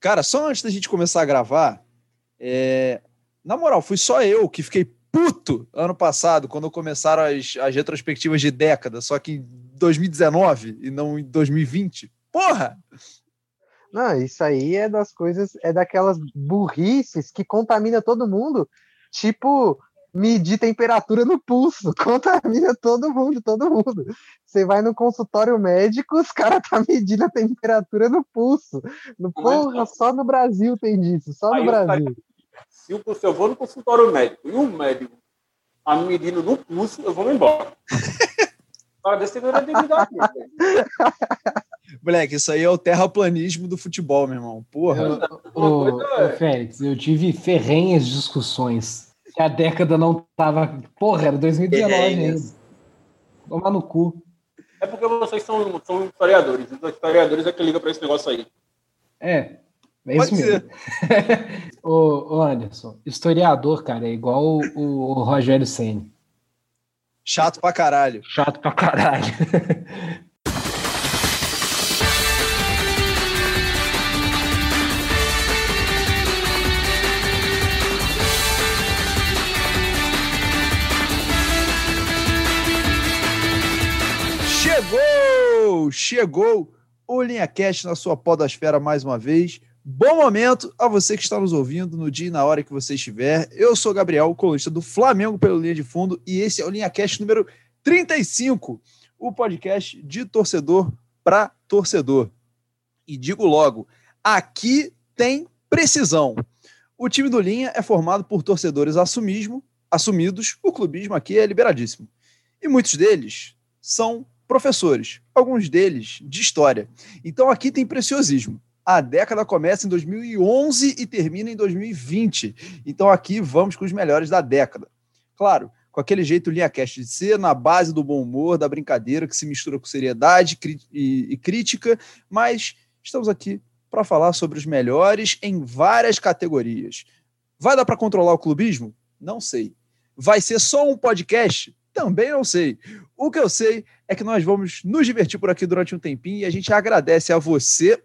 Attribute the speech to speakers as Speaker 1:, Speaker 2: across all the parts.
Speaker 1: Cara, só antes da gente começar a gravar, é... na moral, fui só eu que fiquei puto ano passado, quando começaram as, as retrospectivas de década, só que em 2019 e não em 2020. Porra!
Speaker 2: Não, isso aí é das coisas, é daquelas burrices que contamina todo mundo. Tipo, medir temperatura no pulso, contamina todo mundo, todo mundo. Você vai no consultório médico, os caras tá medindo a temperatura no pulso. No, porra, só no Brasil tem disso, só no Brasil.
Speaker 3: Se eu vou no consultório médico e o médico tá medindo no pulso, eu vou embora. Para ver se.
Speaker 1: Moleque, isso aí é o terraplanismo do futebol, meu irmão. Porra. Eu,
Speaker 4: ô, ô, Félix, eu tive ferrenhas discussões. A década não tava. Porra, era 2019 ainda. Tomar no cu.
Speaker 3: É porque vocês são, são historiadores. Os historiadores é que ligam para esse negócio aí.
Speaker 4: É. É isso Pode mesmo. ô, ô, Anderson, historiador, cara, é igual o, o, o Rogério Senni.
Speaker 1: Chato pra caralho.
Speaker 4: Chato pra caralho.
Speaker 1: Chegou! Chegou o Linha Cast na sua podosfera mais uma vez. Bom momento a você que está nos ouvindo no dia e na hora que você estiver. Eu sou Gabriel, colunista do Flamengo pelo Linha de Fundo, e esse é o Linha Cast número 35, o podcast de torcedor para torcedor. E digo logo, aqui tem precisão. O time do Linha é formado por torcedores assumismo, assumidos, o clubismo aqui é liberadíssimo. E muitos deles são professores, alguns deles de história. Então aqui tem preciosismo. A década começa em 2011 e termina em 2020. Então aqui vamos com os melhores da década. Claro, com aquele jeito linha cast de ser, na base do bom humor, da brincadeira que se mistura com seriedade e, e crítica, mas estamos aqui para falar sobre os melhores em várias categorias. Vai dar para controlar o clubismo? Não sei. Vai ser só um podcast? Também não sei. O que eu sei é que nós vamos nos divertir por aqui durante um tempinho e a gente agradece a você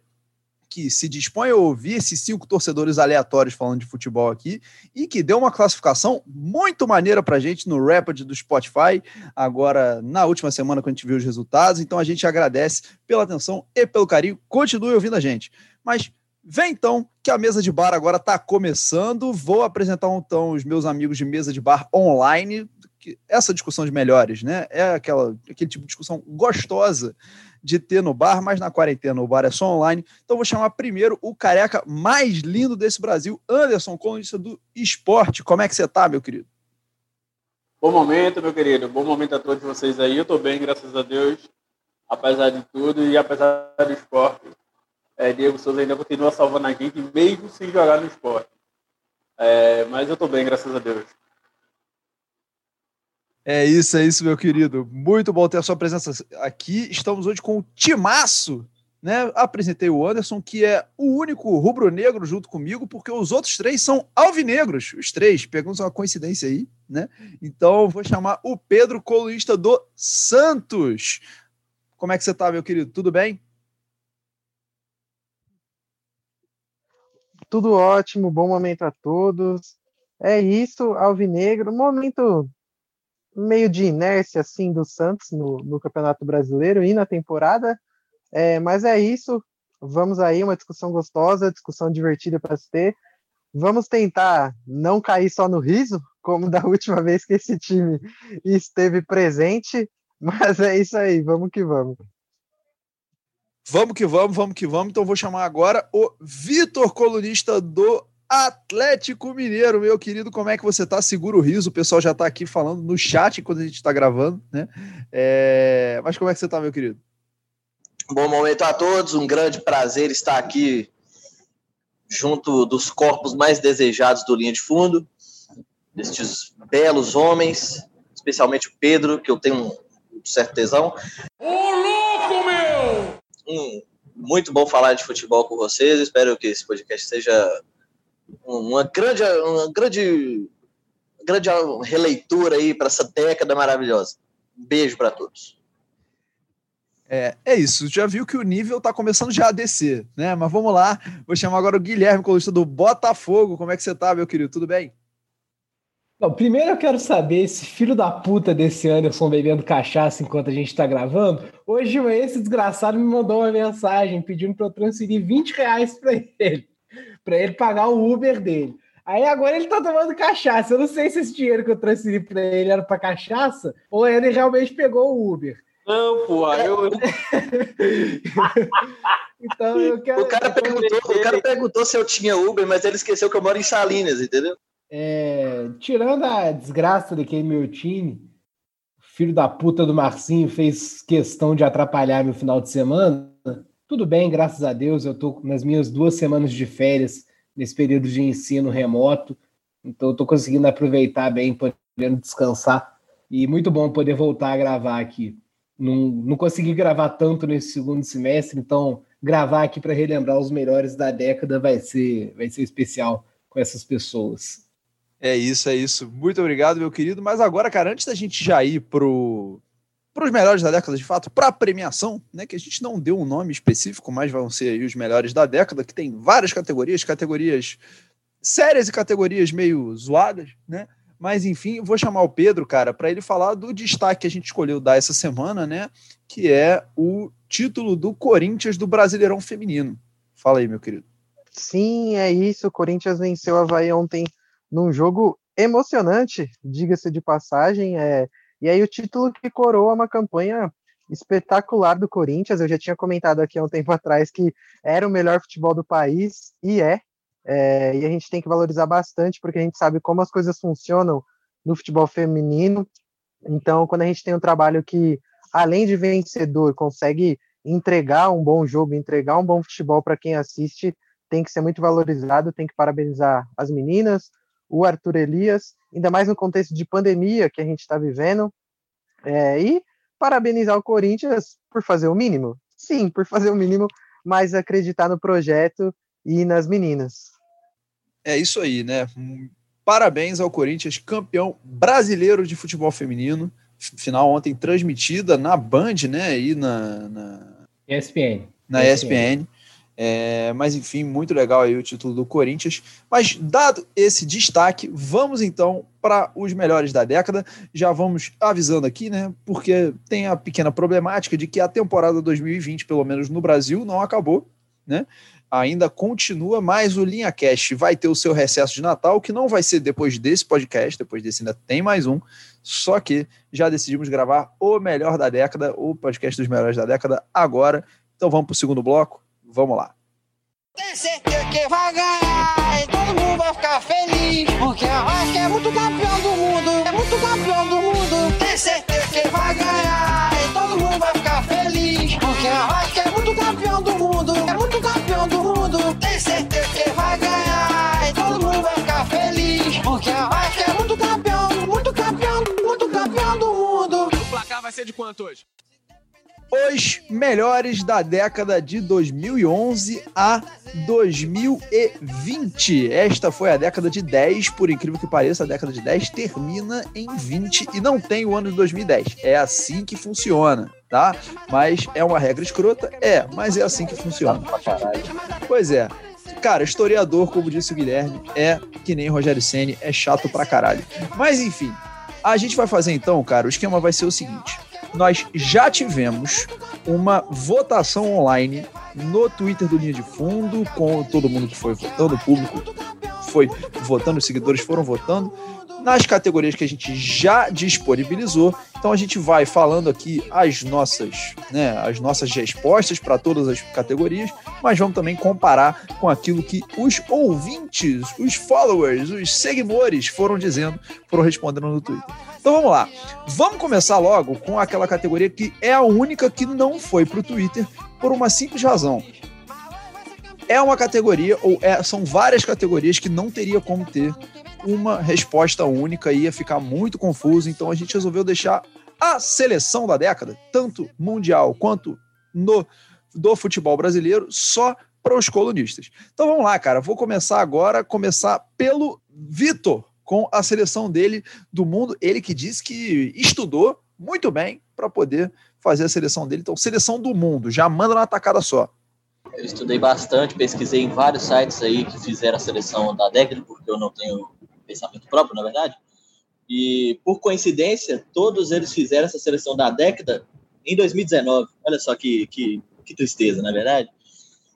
Speaker 1: que se dispõe a ouvir esses cinco torcedores aleatórios falando de futebol aqui e que deu uma classificação muito maneira para a gente no Rapid do Spotify, agora na última semana quando a gente viu os resultados. Então a gente agradece pela atenção e pelo carinho. Continue ouvindo a gente. Mas Vem então, que a mesa de bar agora está começando. Vou apresentar então os meus amigos de mesa de bar online que essa discussão de melhores, né? É aquela, aquele tipo de discussão gostosa de ter no bar, mas na quarentena o bar é só online. Então vou chamar primeiro o careca mais lindo desse Brasil, Anderson, colunista do esporte. Como é que você tá, meu querido?
Speaker 3: Bom momento, meu querido. Bom momento a todos vocês aí. Eu tô bem, graças a Deus, apesar de tudo e apesar do esporte. É, Diego Souza ainda continua salvando a gente, mesmo sem jogar no esporte. É, mas eu tô bem, graças a Deus.
Speaker 1: É isso, é isso, meu querido. Muito bom ter a sua presença aqui. Estamos hoje com o Timaço, né? Apresentei o Anderson, que é o único rubro-negro junto comigo, porque os outros três são alvinegros. Os três, pegamos uma coincidência aí, né? Então, vou chamar o Pedro, colunista do Santos. Como é que você tá, meu querido? Tudo bem?
Speaker 2: Tudo ótimo, bom momento a todos. É isso, Alvinegro, momento meio de inércia assim do Santos no, no Campeonato Brasileiro e na temporada. É, mas é isso. Vamos aí, uma discussão gostosa, discussão divertida para se ter. Vamos tentar não cair só no riso, como da última vez que esse time esteve presente. Mas é isso aí, vamos que vamos.
Speaker 1: Vamos que vamos, vamos que vamos. Então vou chamar agora o Vitor, colunista do Atlético Mineiro, meu querido, como é que você tá? Segura o riso, o pessoal já tá aqui falando no chat quando a gente tá gravando, né? É... Mas como é que você tá, meu querido?
Speaker 5: Bom momento a todos, um grande prazer estar aqui junto dos corpos mais desejados do Linha de Fundo, destes belos homens, especialmente o Pedro, que eu tenho um certo tesão.
Speaker 3: Ô, louco, meu!
Speaker 5: Hum, muito bom falar de futebol com vocês, espero que esse podcast seja uma grande, uma grande, grande releitura aí para essa década maravilhosa. Um beijo para todos.
Speaker 1: É, é isso, já viu que o nível tá começando já a descer, né? Mas vamos lá, vou chamar agora o Guilherme, colunista do Botafogo. Como é que você tá, meu querido? Tudo bem?
Speaker 4: Não, primeiro eu quero saber esse filho da puta desse Anderson bebendo cachaça enquanto a gente tá gravando. Hoje esse desgraçado me mandou uma mensagem pedindo para eu transferir 20 reais para ele, para ele pagar o Uber dele. Aí agora ele tá tomando cachaça. Eu não sei se esse dinheiro que eu transferi para ele era para cachaça ou ele realmente pegou o Uber.
Speaker 3: Não, porra, eu.
Speaker 5: então eu quero. O cara, perguntou, o cara perguntou se eu tinha Uber, mas ele esqueceu que eu moro em Salinas, entendeu?
Speaker 4: É, tirando a desgraça daquele meu time, filho da puta do Marcinho fez questão de atrapalhar meu final de semana. Tudo bem, graças a Deus, eu tô nas minhas duas semanas de férias nesse período de ensino remoto, então tô conseguindo aproveitar bem, podendo descansar. E muito bom poder voltar a gravar aqui. Não, não consegui gravar tanto nesse segundo semestre, então gravar aqui para relembrar os melhores da década vai ser, vai ser especial com essas pessoas.
Speaker 1: É isso, é isso. Muito obrigado, meu querido. Mas agora, cara, antes da gente já ir pro para os melhores da década, de fato, para a premiação, né, que a gente não deu um nome específico, mas vão ser os melhores da década, que tem várias categorias, categorias sérias e categorias meio zoadas, né? Mas enfim, vou chamar o Pedro, cara, para ele falar do destaque que a gente escolheu dar essa semana, né? Que é o título do Corinthians do Brasileirão Feminino. Fala aí, meu querido.
Speaker 2: Sim, é isso. O Corinthians venceu a Havaí ontem num jogo emocionante, diga-se de passagem. É, e aí o título que coroa uma campanha espetacular do Corinthians. Eu já tinha comentado aqui há um tempo atrás que era o melhor futebol do país, e é. é e a gente tem que valorizar bastante, porque a gente sabe como as coisas funcionam no futebol feminino. Então, quando a gente tem um trabalho que, além de vencedor, consegue entregar um bom jogo, entregar um bom futebol para quem assiste, tem que ser muito valorizado, tem que parabenizar as meninas, o Arthur Elias, ainda mais no contexto de pandemia que a gente está vivendo. É, e parabenizar o Corinthians por fazer o mínimo. Sim, por fazer o mínimo, mas acreditar no projeto e nas meninas.
Speaker 1: É isso aí, né? Parabéns ao Corinthians, campeão brasileiro de futebol feminino. Final ontem transmitida na Band, né? E na, na...
Speaker 4: ESPN.
Speaker 1: Na ESPN. ESPN. É, mas enfim, muito legal aí o título do Corinthians. Mas dado esse destaque, vamos então para os melhores da década. Já vamos avisando aqui, né? Porque tem a pequena problemática de que a temporada 2020, pelo menos no Brasil, não acabou, né? Ainda continua, mas o Linha Cast vai ter o seu recesso de Natal, que não vai ser depois desse podcast, depois desse ainda tem mais um. Só que já decidimos gravar o melhor da década, o podcast dos melhores da década agora. Então vamos para o segundo bloco Vamos lá.
Speaker 6: Tem certeza que vai ganhar e todo mundo vai ficar feliz. Porque a Vasco é muito campeão do mundo. É muito campeão do mundo. Tem certeza que vai ganhar e todo mundo vai ficar feliz. Porque a Vasco é muito campeão do mundo. É muito campeão do mundo. Tem certeza que vai ganhar e todo mundo vai ficar feliz. Porque a Vasco é muito campeão, muito campeão, muito campeão do mundo.
Speaker 1: O placar vai ser de quanto hoje? Os melhores da década de 2011 a 2020. Esta foi a década de 10, por incrível que pareça, a década de 10 termina em 20 e não tem o ano de 2010. É assim que funciona, tá? Mas é uma regra escrota? É, mas é assim que funciona. Pois é. Cara, historiador, como disse o Guilherme, é que nem Rogério Ceni, é chato pra caralho. Mas enfim, a gente vai fazer então, cara, o esquema vai ser o seguinte nós já tivemos uma votação online no Twitter do Linha de Fundo, com todo mundo que foi votando, o público foi votando, os seguidores foram votando, nas categorias que a gente já disponibilizou. Então a gente vai falando aqui as nossas, né, as nossas respostas para todas as categorias, mas vamos também comparar com aquilo que os ouvintes, os followers, os seguidores foram dizendo, foram respondendo no Twitter. Então vamos lá. Vamos começar logo com aquela categoria que é a única que não foi para o Twitter por uma simples razão. É uma categoria, ou é, são várias categorias que não teria como ter uma resposta única, ia ficar muito confuso, então a gente resolveu deixar a seleção da década, tanto mundial quanto no do futebol brasileiro, só para os colunistas. Então vamos lá, cara. Vou começar agora, começar pelo Vitor com a seleção dele do mundo. Ele que disse que estudou muito bem para poder fazer a seleção dele. Então, seleção do mundo, já manda na tacada só.
Speaker 5: Eu estudei bastante, pesquisei em vários sites aí que fizeram a seleção da década, porque eu não tenho pensamento próprio, na verdade. E, por coincidência, todos eles fizeram essa seleção da década em 2019. Olha só que, que, que tristeza, na é verdade.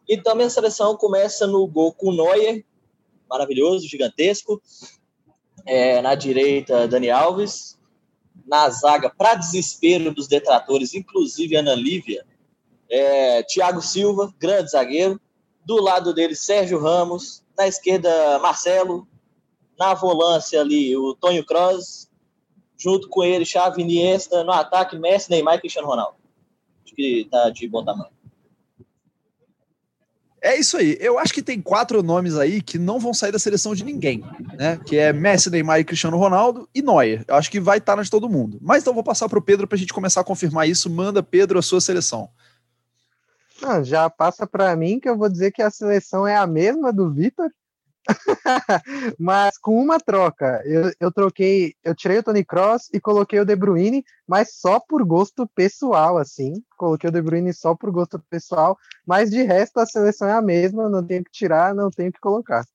Speaker 5: Então, minha seleção começa no gol com o Neuer, maravilhoso, gigantesco. É, na direita, Dani Alves. Na zaga, para desespero dos detratores, inclusive Ana Lívia, é, Thiago Silva, grande zagueiro. Do lado dele, Sérgio Ramos. Na esquerda, Marcelo. Na volância ali, o Tonho Kroos. Junto com ele, Xavi Iniesta. No ataque, Messi, Neymar e Cristiano Ronaldo. Acho que tá de bom tamanho.
Speaker 1: É isso aí. Eu acho que tem quatro nomes aí que não vão sair da seleção de ninguém, né? Que é Messi, Neymar e Cristiano Ronaldo e Neuer. Eu acho que vai estar tá na de todo mundo. Mas então vou passar para o Pedro para a gente começar a confirmar isso. Manda, Pedro, a sua seleção.
Speaker 2: Não, já passa para mim que eu vou dizer que a seleção é a mesma do Vitor, mas com uma troca. Eu, eu troquei, eu tirei o Tony Cross e coloquei o De Bruyne, mas só por gosto pessoal, assim. Coloquei o De Bruyne só por gosto pessoal, mas de resto a seleção é a mesma, não tenho que tirar, não tenho que colocar.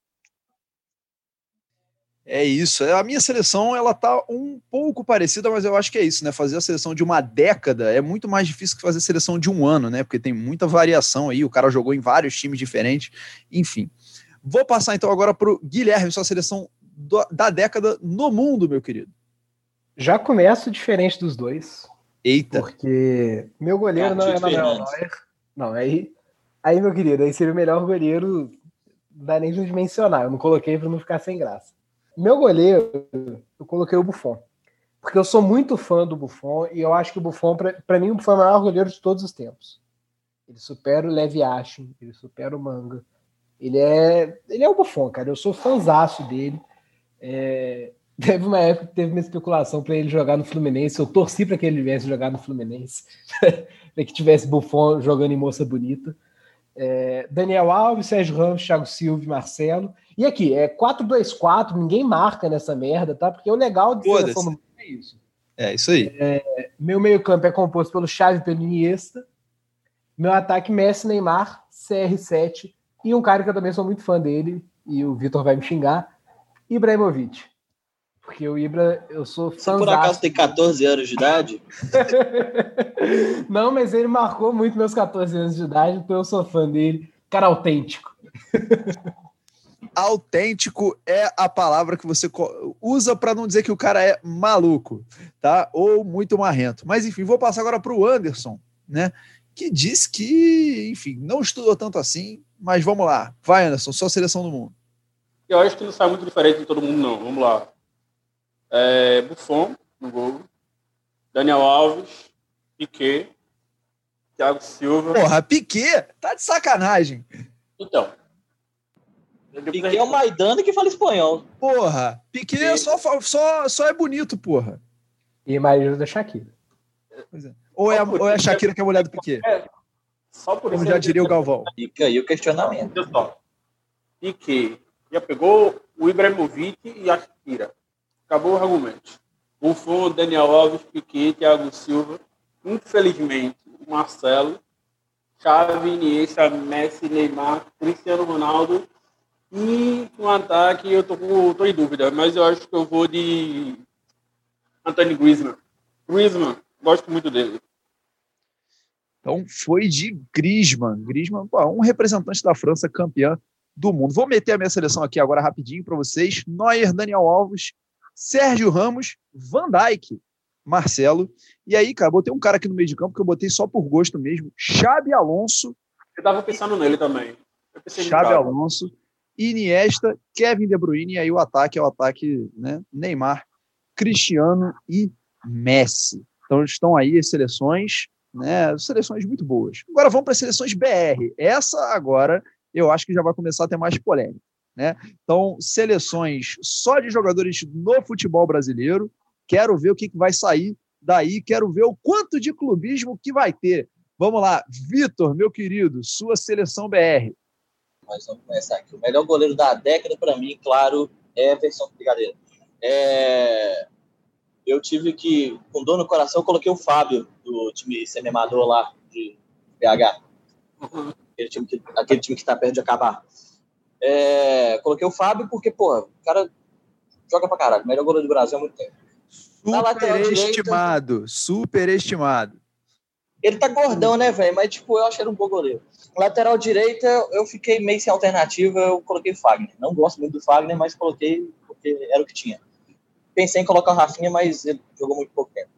Speaker 1: É isso. A minha seleção ela tá um pouco parecida, mas eu acho que é isso, né? Fazer a seleção de uma década é muito mais difícil que fazer a seleção de um ano, né? Porque tem muita variação aí. O cara jogou em vários times diferentes, enfim. Vou passar então agora para o Guilherme, sua seleção do, da década no mundo, meu querido.
Speaker 4: Já começo diferente dos dois.
Speaker 1: Eita.
Speaker 4: Porque meu goleiro não é Manuel Neuer. Não, aí, aí, meu querido, aí seria o melhor goleiro, não dá nem de mencionar. Eu não coloquei para não ficar sem graça. Meu goleiro, eu coloquei o Buffon. Porque eu sou muito fã do Buffon e eu acho que o Buffon, para mim, o Buffon é o maior goleiro de todos os tempos. Ele supera o Levi Ashin, ele supera o Manga, ele é, ele é o Buffon, cara. Eu sou fãzaço dele. É, teve uma época que teve uma especulação para ele jogar no Fluminense. Eu torci para que ele viesse jogar no Fluminense, para que tivesse Buffon jogando em Moça Bonita. É, Daniel Alves, Sérgio Ramos, Thiago Silva e Marcelo. E aqui, é 4-2-4, ninguém marca nessa merda, tá? Porque o legal de seleção
Speaker 1: é isso. É isso aí.
Speaker 4: É, meu meio-campo é composto pelo Xavi pelo Iniesta. Meu ataque Messi, Neymar, CR7 e um cara que eu também sou muito fã dele, e o Vitor vai me xingar, Ibrahimovic. Porque o Ibra, eu sou fã.
Speaker 5: Você por acaso tem 14 anos de idade?
Speaker 4: Não, mas ele marcou muito meus 14 anos de idade, então eu sou fã dele. Cara autêntico.
Speaker 1: autêntico é a palavra que você usa para não dizer que o cara é maluco, tá? Ou muito marrento. Mas enfim, vou passar agora para o Anderson, né? Que diz que, enfim, não estudou tanto assim, mas vamos lá. Vai, Anderson, só seleção do mundo.
Speaker 3: Eu acho que não sai muito diferente de todo mundo, não. Vamos lá. É, Buffon, no gol. Daniel Alves, Piquet, Thiago Silva.
Speaker 1: Porra, Piquet? Tá de sacanagem.
Speaker 3: Então.
Speaker 5: Piquet é o Maidana que fala espanhol.
Speaker 1: Porra, Piquet só, só, só é bonito, porra.
Speaker 4: E mais da Shakira.
Speaker 1: É. Ou, é a, ou é a Shakira que é a mulher do Piquet? É,
Speaker 3: só por
Speaker 1: Como já diria o Galvão.
Speaker 5: Fica aí o questionamento. Olha só.
Speaker 3: Pique já pegou o Ibrahimovic e a Shakira. Acabou o argumento. Buffon, Daniel Alves, Piquet, Thiago Silva. Infelizmente, o Marcelo, Xavi, Iniesta, Messi, Neymar, Cristiano Ronaldo. E no ataque eu tô, tô em dúvida, mas eu acho que eu vou de Anthony Griezmann. Griezmann, gosto muito dele.
Speaker 1: Então foi de Griezmann. Griezmann, um representante da França campeã do mundo. Vou meter a minha seleção aqui agora rapidinho para vocês. Neuer, Daniel Alves, Sérgio Ramos, Van Dijk, Marcelo. E aí, cara, botei um cara aqui no meio de campo que eu botei só por gosto mesmo. Xabi Alonso.
Speaker 3: Eu tava pensando nele também.
Speaker 1: Xabi Alonso, Iniesta, Kevin De Bruyne. E aí o ataque é o ataque, né? Neymar, Cristiano e Messi. Então estão aí as seleções né? Seleções muito boas. Agora vamos para as seleções BR. Essa agora eu acho que já vai começar a ter mais polêmica. Né? Então, seleções só de jogadores no futebol brasileiro. Quero ver o que, que vai sair daí, quero ver o quanto de clubismo que vai ter. Vamos lá, Vitor, meu querido, sua seleção BR.
Speaker 5: Mas vamos começar aqui. O melhor goleiro da década, para mim, claro, é do Brigadeiro. É... eu tive que, com dor no coração, eu coloquei o Fábio, do time semi-amador lá, de BH. Aquele time que, aquele time que tá perto de acabar. É, coloquei o Fábio porque, pô, o cara joga pra caralho. Melhor goleiro do Brasil há muito tempo. Direita-
Speaker 1: Superestimado, superestimado.
Speaker 5: Ele tá gordão, né, velho? Mas, tipo, eu acho ele um bom goleiro. Lateral direita, eu fiquei meio sem alternativa, eu coloquei Fagner. Não gosto muito do Fagner, mas coloquei porque era o que tinha. Pensei em colocar o Rafinha, mas ele jogou muito pouco tempo.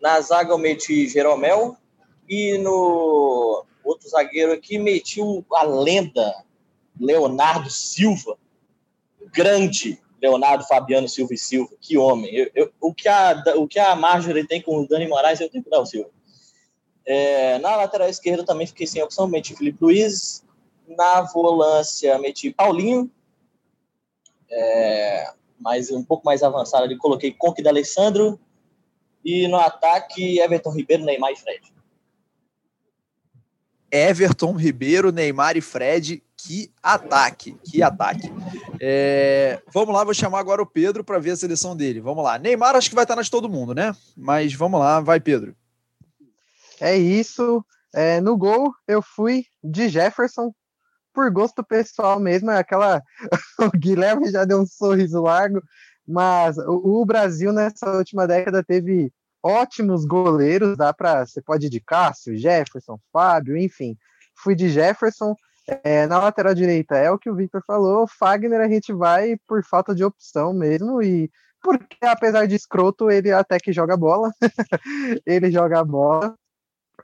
Speaker 5: Na zaga eu meti Jeromel e no outro zagueiro aqui meti a lenda Leonardo Silva. Grande Leonardo Fabiano Silva e Silva. Que homem. Eu- eu- o, que a, o que a Marjorie tem com o Dani Moraes, eu tenho com o Silva. É, na lateral esquerda também fiquei sem opção, meti Felipe Luiz. Na volância, meti Paulinho. É, mas um pouco mais avançado ali, coloquei Conque da Alessandro. E no ataque, Everton Ribeiro, Neymar e Fred.
Speaker 1: Everton, Ribeiro, Neymar e Fred. Que ataque, que ataque. É, vamos lá, vou chamar agora o Pedro para ver a seleção dele. Vamos lá. Neymar acho que vai estar na de todo mundo, né? Mas vamos lá, vai, Pedro.
Speaker 2: É isso. É, no gol, eu fui de Jefferson, por gosto pessoal mesmo. É aquela. o Guilherme já deu um sorriso largo, mas o, Brasil nessa última década teve ótimos goleiros. Dá para. Você pode ir de Cássio, Jefferson, Fábio, enfim. Fui de Jefferson. É, na lateral direita é o que o Victor falou. Fagner a gente vai por falta de opção mesmo e porque apesar de escroto ele até que joga bola. ele joga bola.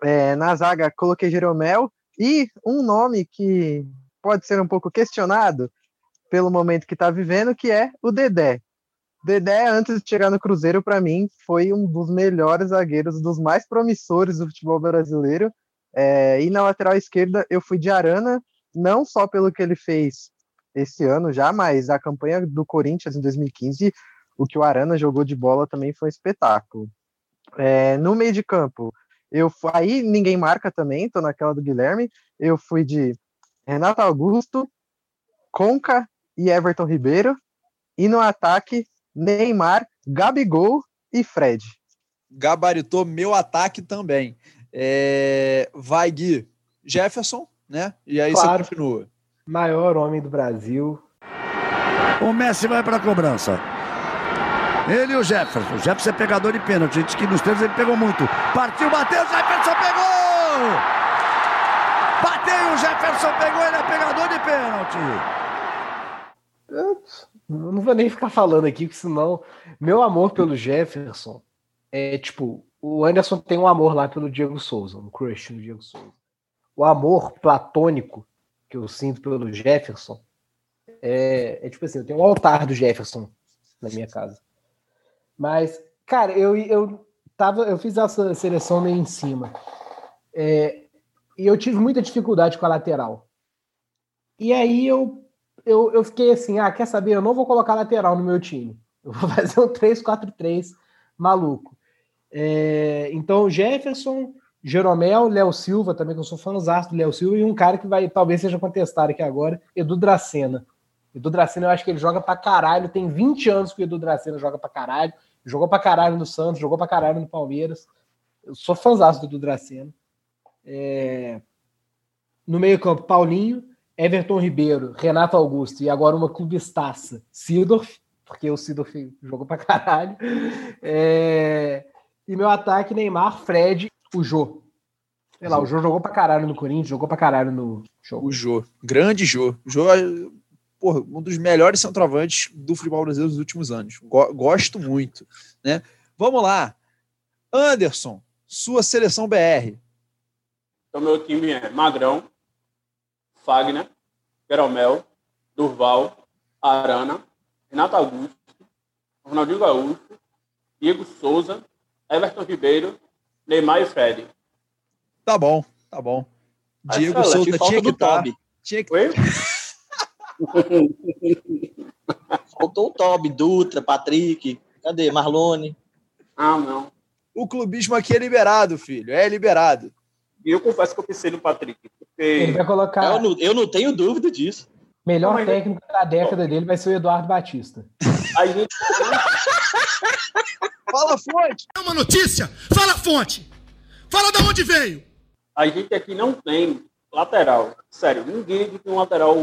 Speaker 2: É, na zaga coloquei Jeromel e um nome que pode ser um pouco questionado pelo momento que está vivendo, que é o Dedé. Dedé, antes de chegar no Cruzeiro, para mim, foi um dos melhores zagueiros, dos mais promissores do futebol brasileiro. É, e na lateral esquerda, eu fui de Arana, não só pelo que ele fez esse ano já, mas a campanha do Corinthians em 2015, o que o Arana jogou de bola também foi um espetáculo. É, no meio de campo, eu aí ninguém marca também, tô naquela do Guilherme. Eu fui de Renato Augusto, Conca e Everton Ribeiro. E no ataque, Neymar, Gabigol e Fred.
Speaker 1: Gabaritou meu ataque também. É, vai, Gui. Jefferson, né? E aí
Speaker 4: Claro.
Speaker 1: você continua.
Speaker 4: Maior homem do Brasil.
Speaker 7: O Messi vai para a cobrança. Ele e o Jefferson. O Jefferson é pegador de pênalti. Gente que nos treinos ele pegou muito. Partiu, bateu, Jefferson pegou! Bateu, o Jefferson pegou, ele é pegador de pênalti.
Speaker 4: Eu não vou nem ficar falando aqui, porque senão meu amor pelo Jefferson é tipo, o Anderson tem um amor lá pelo Diego Souza, um crush no Diego Souza. O amor platônico que eu sinto pelo Jefferson é, é tipo assim, eu tenho um altar do Jefferson na minha casa. Mas, cara, eu, eu tava, eu fiz essa seleção meio em cima. É, e eu tive muita dificuldade com a lateral. E aí eu eu, eu fiquei assim, ah, quer saber? Eu não vou colocar lateral no meu time. Eu vou fazer um 3-4-3 maluco. É, então, Jefferson, Jeromel, Léo Silva, também, que eu sou fãzão do Léo Silva, e um cara que vai talvez seja contestado aqui agora, Edu Dracena. Edu Dracena, eu acho que ele joga pra caralho. Tem 20 anos que o Edu Dracena joga pra caralho. Jogou pra caralho no Santos, jogou pra caralho no Palmeiras. Eu sou fãzão do Dracena. É, No meio-campo, Paulinho. Everton Ribeiro, Renato Augusto e agora uma clubistaça, Sidorf, porque o Sidorf jogou pra caralho. É, E meu ataque, Neymar, Fred, o Jô. Sei lá, o Jô jogou pra caralho no Corinthians, jogou pra caralho no jogo.
Speaker 1: O Jô. Grande Jô. Jô porra, um dos melhores centroavantes do futebol brasileiro dos últimos anos. Go- gosto muito. Né? Vamos lá. Anderson, sua seleção BR.
Speaker 3: Então, meu time é Magrão, Fagner, Jeromel, Durval, Arana, Renato Augusto, Ronaldinho Gaúcho, Diego Souza, Everton Ribeiro, Neymar e Fred.
Speaker 1: Tá bom, tá bom. Diego Souza
Speaker 5: falta
Speaker 1: tinha que estar. Tinha que...
Speaker 5: Faltou o Toby, Dutra, Patrick. Cadê? Marlone.
Speaker 3: Ah, não.
Speaker 1: O clubismo aqui é liberado, filho. É liberado.
Speaker 3: E eu confesso que eu pensei no Patrick,
Speaker 4: Ele
Speaker 3: porque
Speaker 4: vai colocar
Speaker 5: Eu não, eu não tenho dúvida disso.
Speaker 4: melhor
Speaker 3: Não,
Speaker 4: técnico da década dele vai ser o Eduardo Batista.
Speaker 3: A gente,
Speaker 1: Fala, fonte!
Speaker 8: É uma notícia? Fala a fonte! Fala de onde veio!
Speaker 3: a gente aqui não tem lateral. Sério, ninguém tem um lateral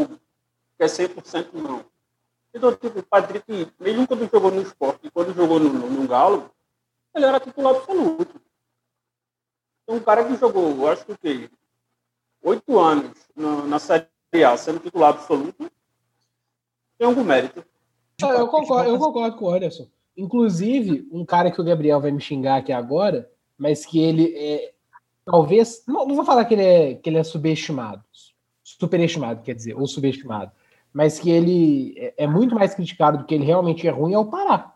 Speaker 3: que é 100% não. Então, tipo, o Patrick, mesmo quando jogou no esporte, quando jogou no, no, no Galo, ele era titular absoluto. Então, um cara que jogou, eu acho que o quê? Oito anos na, na Série A, sendo titular absoluto, tem algum mérito.
Speaker 4: Ah, eu, concordo, eu concordo com o Anderson. Inclusive, um cara que o Gabriel vai me xingar aqui agora, mas que ele é. Talvez. Não, não vou falar que ele é, que ele é subestimado. Superestimado, quer dizer, ou subestimado. Mas que ele é, é muito mais criticado do que ele realmente é ruim, é o Pará.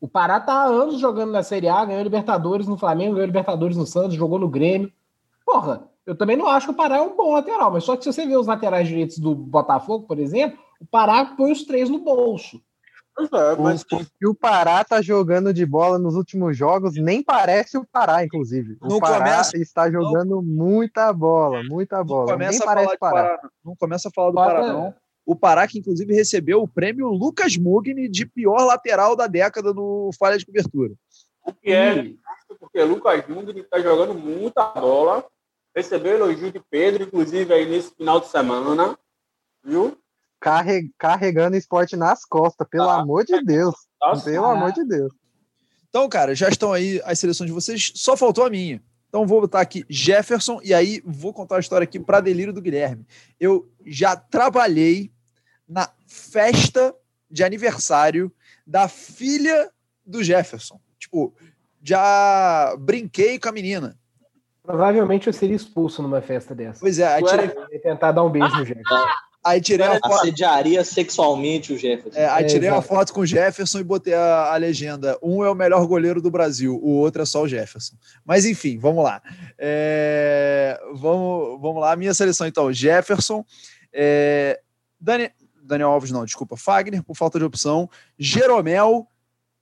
Speaker 4: O Pará tá há anos jogando na Série A, ganhou Libertadores no Flamengo, ganhou Libertadores no Santos, jogou no Grêmio. Porra, eu também não acho que o Pará é um bom lateral, mas só que se você vê os laterais direitos do Botafogo, por exemplo, o Pará põe os três no bolso.
Speaker 3: É, mas
Speaker 2: O, o que o Pará tá jogando de bola nos últimos jogos nem parece o Pará, inclusive. O
Speaker 1: Não
Speaker 2: Pará
Speaker 1: começa-
Speaker 2: está jogando muita bola, muita
Speaker 1: Não
Speaker 2: bola. Nem
Speaker 1: começa a
Speaker 2: parece
Speaker 1: falar
Speaker 2: Pará.
Speaker 1: Pará. não. Não começa a falar do
Speaker 4: Pará-
Speaker 1: Pará, não. O Pará, que inclusive recebeu o prêmio Lucas Mugni de pior lateral da década no falha de cobertura.
Speaker 3: o que é justo, porque Lucas Mugni está jogando muita bola, recebeu elogio de Pedro, inclusive aí nesse final de semana, viu?
Speaker 2: Carre- Carregando esporte nas costas, pelo
Speaker 3: Ah,
Speaker 2: amor de Deus.
Speaker 3: Tá
Speaker 2: Pelo amor de Deus.
Speaker 1: Então, cara, já estão aí as seleções de vocês, só faltou a minha. Então vou botar aqui Jefferson e aí vou contar a história aqui para delírio do Guilherme. Eu já trabalhei na festa de aniversário da filha do Jefferson. Tipo, já brinquei com a menina.
Speaker 4: Provavelmente eu seria expulso numa festa dessa.
Speaker 1: Pois é, aí
Speaker 3: era-
Speaker 1: tirei,
Speaker 4: Eu ia tentar dar um beijo no Jefferson.
Speaker 1: aí tirei uma foto.
Speaker 5: Assediaria sexualmente o Jefferson.
Speaker 1: É, aí
Speaker 4: É,
Speaker 1: tirei uma
Speaker 4: exato.
Speaker 1: foto com o Jefferson e botei a, a legenda: um é o melhor goleiro do Brasil, o outro é só o Jefferson. Mas enfim, vamos lá. É, vamos, vamos lá. Minha seleção, então: Jefferson, é, Dani- Daniel Alves, não, desculpa, Fagner, por falta de opção, Jeromel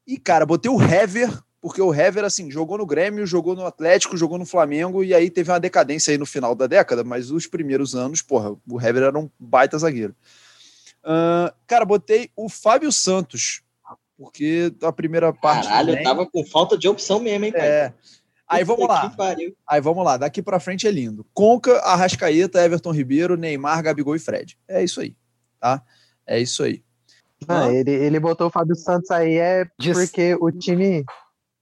Speaker 1: e, cara, botei o Hever. Porque o Hever, assim, jogou no Grêmio, jogou no Atlético, jogou no Flamengo, e aí teve uma decadência aí no final da década, mas os primeiros anos, porra, o Hever era um baita zagueiro. Ahn, cara, botei o Fábio Santos, porque a primeira parte.
Speaker 5: Caralho, eu tava com falta de opção mesmo, hein, pai?
Speaker 1: É. Aí vamos lá. Aí vamos lá. Daqui pra frente é lindo. Conca, Arrascaeta, Everton Ribeiro, Neymar, Gabigol e Fred. É isso aí. Tá? É isso aí.
Speaker 2: Ah, ele, ele botou o Fábio Santos aí é porque o time.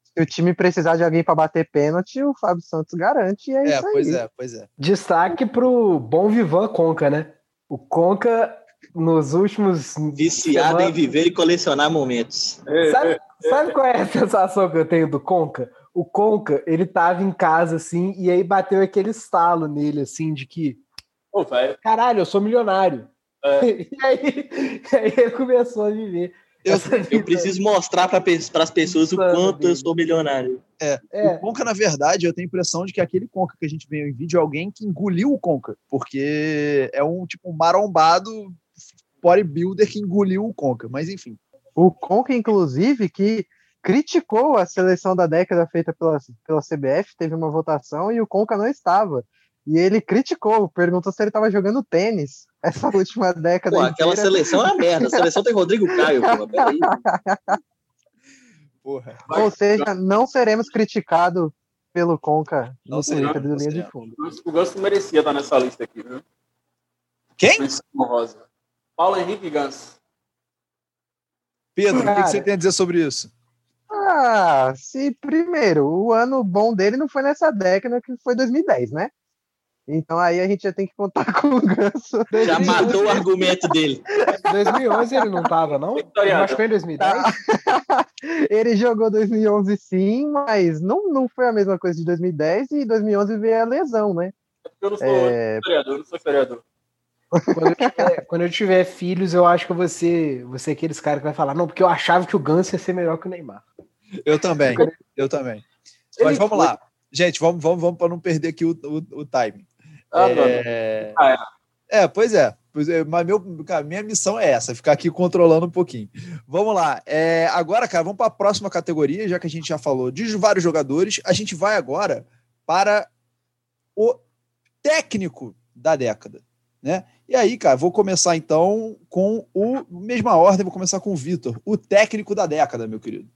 Speaker 2: Se o time precisar de alguém para bater pênalti, o Fábio Santos garante. E é,
Speaker 1: É,
Speaker 2: isso aí.
Speaker 1: pois é, pois é.
Speaker 4: Destaque pro bom Vivan Conca, né? O Conca, nos últimos.
Speaker 5: Viciado
Speaker 4: semana-
Speaker 5: em viver e colecionar momentos.
Speaker 4: Sabe, sabe qual é a sensação que eu tenho do Conca? O Conca, ele tava em casa, assim, e aí bateu aquele estalo nele, assim, de que, caralho, eu sou milionário.
Speaker 3: É.
Speaker 4: E aí, aí ele começou a viver.
Speaker 1: Eu-
Speaker 5: Eu preciso mostrar para as pessoas o quanto eu sou milionário.
Speaker 4: É,
Speaker 1: O Conca, na verdade, eu tenho a impressão de que aquele Conca que a gente veio em vídeo é alguém que engoliu o Conca, porque é um tipo um marombado bodybuilder que engoliu o Conca. Mas enfim.
Speaker 2: O Conca, inclusive, que criticou a seleção da década feita pela, pela CBF, teve uma votação e o Conca não estava. E ele criticou, perguntou se ele estava jogando tênis essa última década.
Speaker 5: Pô, aquela
Speaker 2: inteira.
Speaker 5: seleção é uma merda. A seleção tem Rodrigo Caio, pô. Peraí.
Speaker 1: Porra.
Speaker 2: Ou seja, não seremos criticados pelo Conca
Speaker 1: Não
Speaker 2: no
Speaker 1: seremos,
Speaker 2: Twitter do
Speaker 1: não
Speaker 2: Linha de. Fundo.
Speaker 3: o Ganso merecia estar nessa lista aqui, viu?
Speaker 1: Quem?
Speaker 3: Menção honrosa. Paulo Henrique Ganso.
Speaker 1: Pedro, o que
Speaker 2: Cara.
Speaker 1: você tem a dizer sobre isso?
Speaker 2: Ah, se primeiro, o ano bom dele não foi nessa década que foi 2010, né? Então aí a gente já tem que contar com o Ganso.
Speaker 5: Já matou o argumento dele.
Speaker 4: 2011 ele não tava, não? Ele
Speaker 3: Vitoriano.
Speaker 4: machucou em 2010?
Speaker 2: Ele jogou 2011 sim, mas não, não foi a mesma coisa de 2010 e 2011 veio a lesão, né?
Speaker 3: É porque eu não sou
Speaker 2: É,
Speaker 3: historiador, eu não sou historiador.
Speaker 4: Quando eu, tiver, quando eu tiver filhos, eu acho que eu ser, vou ser aqueles caras que vai falar, não, porque eu achava que o Ganso ia ser melhor que o Neymar.
Speaker 1: Eu também. Eu também. Mas vamos lá. Gente, vamos, vamos, vamos para não perder aqui o, o, o time.
Speaker 3: Ah,
Speaker 1: É...
Speaker 3: Ah,
Speaker 1: é, pois é. Pois é, Mas meu, cara, minha missão é essa, ficar aqui controlando um pouquinho. Vamos lá. É, agora, cara, vamos para a próxima categoria, já que a gente já falou de vários jogadores. A gente vai agora para o técnico da década. né? E aí, cara, vou começar então com o mesma ordem, vou começar com o Vitor, o técnico da década, meu querido.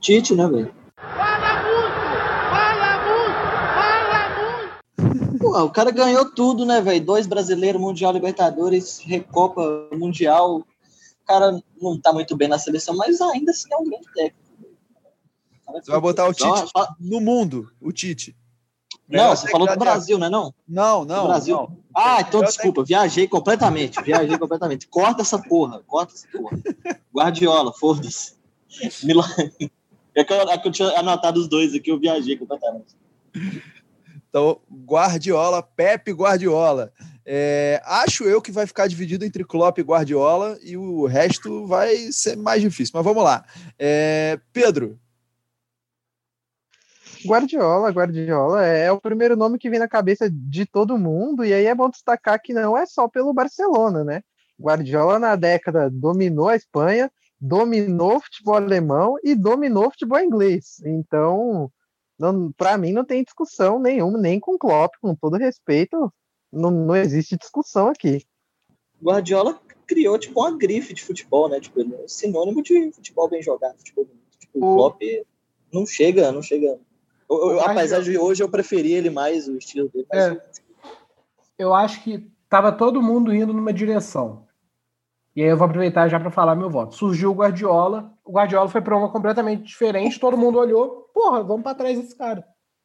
Speaker 5: Tite, né, velho? Pô, o cara ganhou tudo, né, velho? Dois brasileiros, Mundial Libertadores, Recopa Mundial. O cara não tá muito bem na seleção, mas ainda assim é um grande técnico.
Speaker 1: Você vai botar o Tite
Speaker 5: Não,
Speaker 1: no mundo, o Tite.
Speaker 5: Não, você falou do Brasil, né, não?
Speaker 1: Não,
Speaker 5: Do
Speaker 1: não,
Speaker 5: Brasil.
Speaker 1: não.
Speaker 5: Ah, então desculpa, viajei completamente, viajei completamente. Corta essa porra, corta essa porra. Guardiola, foda-se. Milan. É que, eu, é que eu tinha anotado os dois aqui, eu viajei completamente.
Speaker 1: Então, Guardiola, Pepe Guardiola. É, acho eu que vai ficar dividido entre Klopp e Guardiola e o resto vai ser mais difícil. Mas vamos lá. É, Pedro,
Speaker 2: Guardiola, Guardiola é o primeiro nome que vem na cabeça de todo mundo, e aí é bom destacar que não é só pelo Barcelona, né? Guardiola na década dominou a Espanha, dominou o futebol alemão e dominou o futebol inglês. Então, para mim não tem discussão nenhuma, nem com o Klopp, com todo respeito, não, não existe discussão aqui.
Speaker 5: Guardiola criou, tipo, uma grife de futebol, né? Tipo, é sinônimo de futebol bem jogado, futebol bonito. Tipo, o
Speaker 2: O-
Speaker 5: Klopp não chega, não chega. Eu- eu- apesar de hoje eu preferi ele mais, o estilo dele. Mas
Speaker 4: É. eu acho que tava todo mundo indo numa direção. E aí eu vou aproveitar já para falar meu voto. Surgiu o Guardiola, o Guardiola foi para uma completamente diferente, todo mundo olhou, porra, vamos para trás desse cara.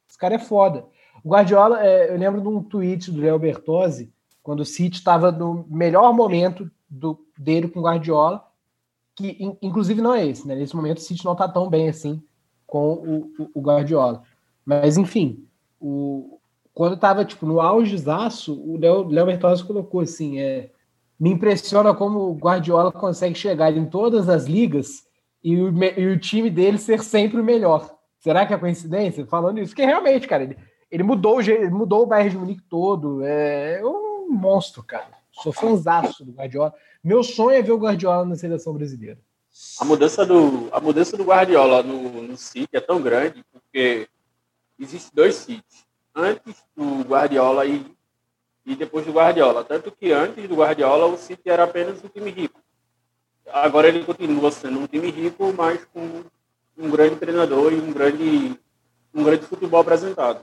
Speaker 4: Esse cara é foda. O Guardiola, é, eu lembro de um tweet do Léo Bertozzi, quando o City estava no melhor momento do, dele com o Guardiola, que in- inclusive não é esse, né? Nesse momento o City não tá tão bem assim com o, o, o Guardiola. Mas enfim, o, quando tava tipo no augezaço, o Léo Bertozzi colocou assim, é, me impressiona como o Guardiola consegue chegar em todas as ligas e o, e o time dele ser sempre o melhor. Será que é coincidência? Falando isso, porque realmente, cara, ele, ele mudou o ele mudou o Bayern de Munique todo, é um monstro, cara. Sou fãzaço do Guardiola. Meu sonho é ver o Guardiola na seleção brasileira.
Speaker 3: A mudança do, a mudança do Guardiola no, no City é tão grande porque existem dois Cities. Antes do Guardiola e, e depois do Guardiola. Tanto que antes do Guardiola o City era apenas um time rico. Agora ele continua sendo um time rico, mas com um grande treinador e um grande, um grande futebol apresentado.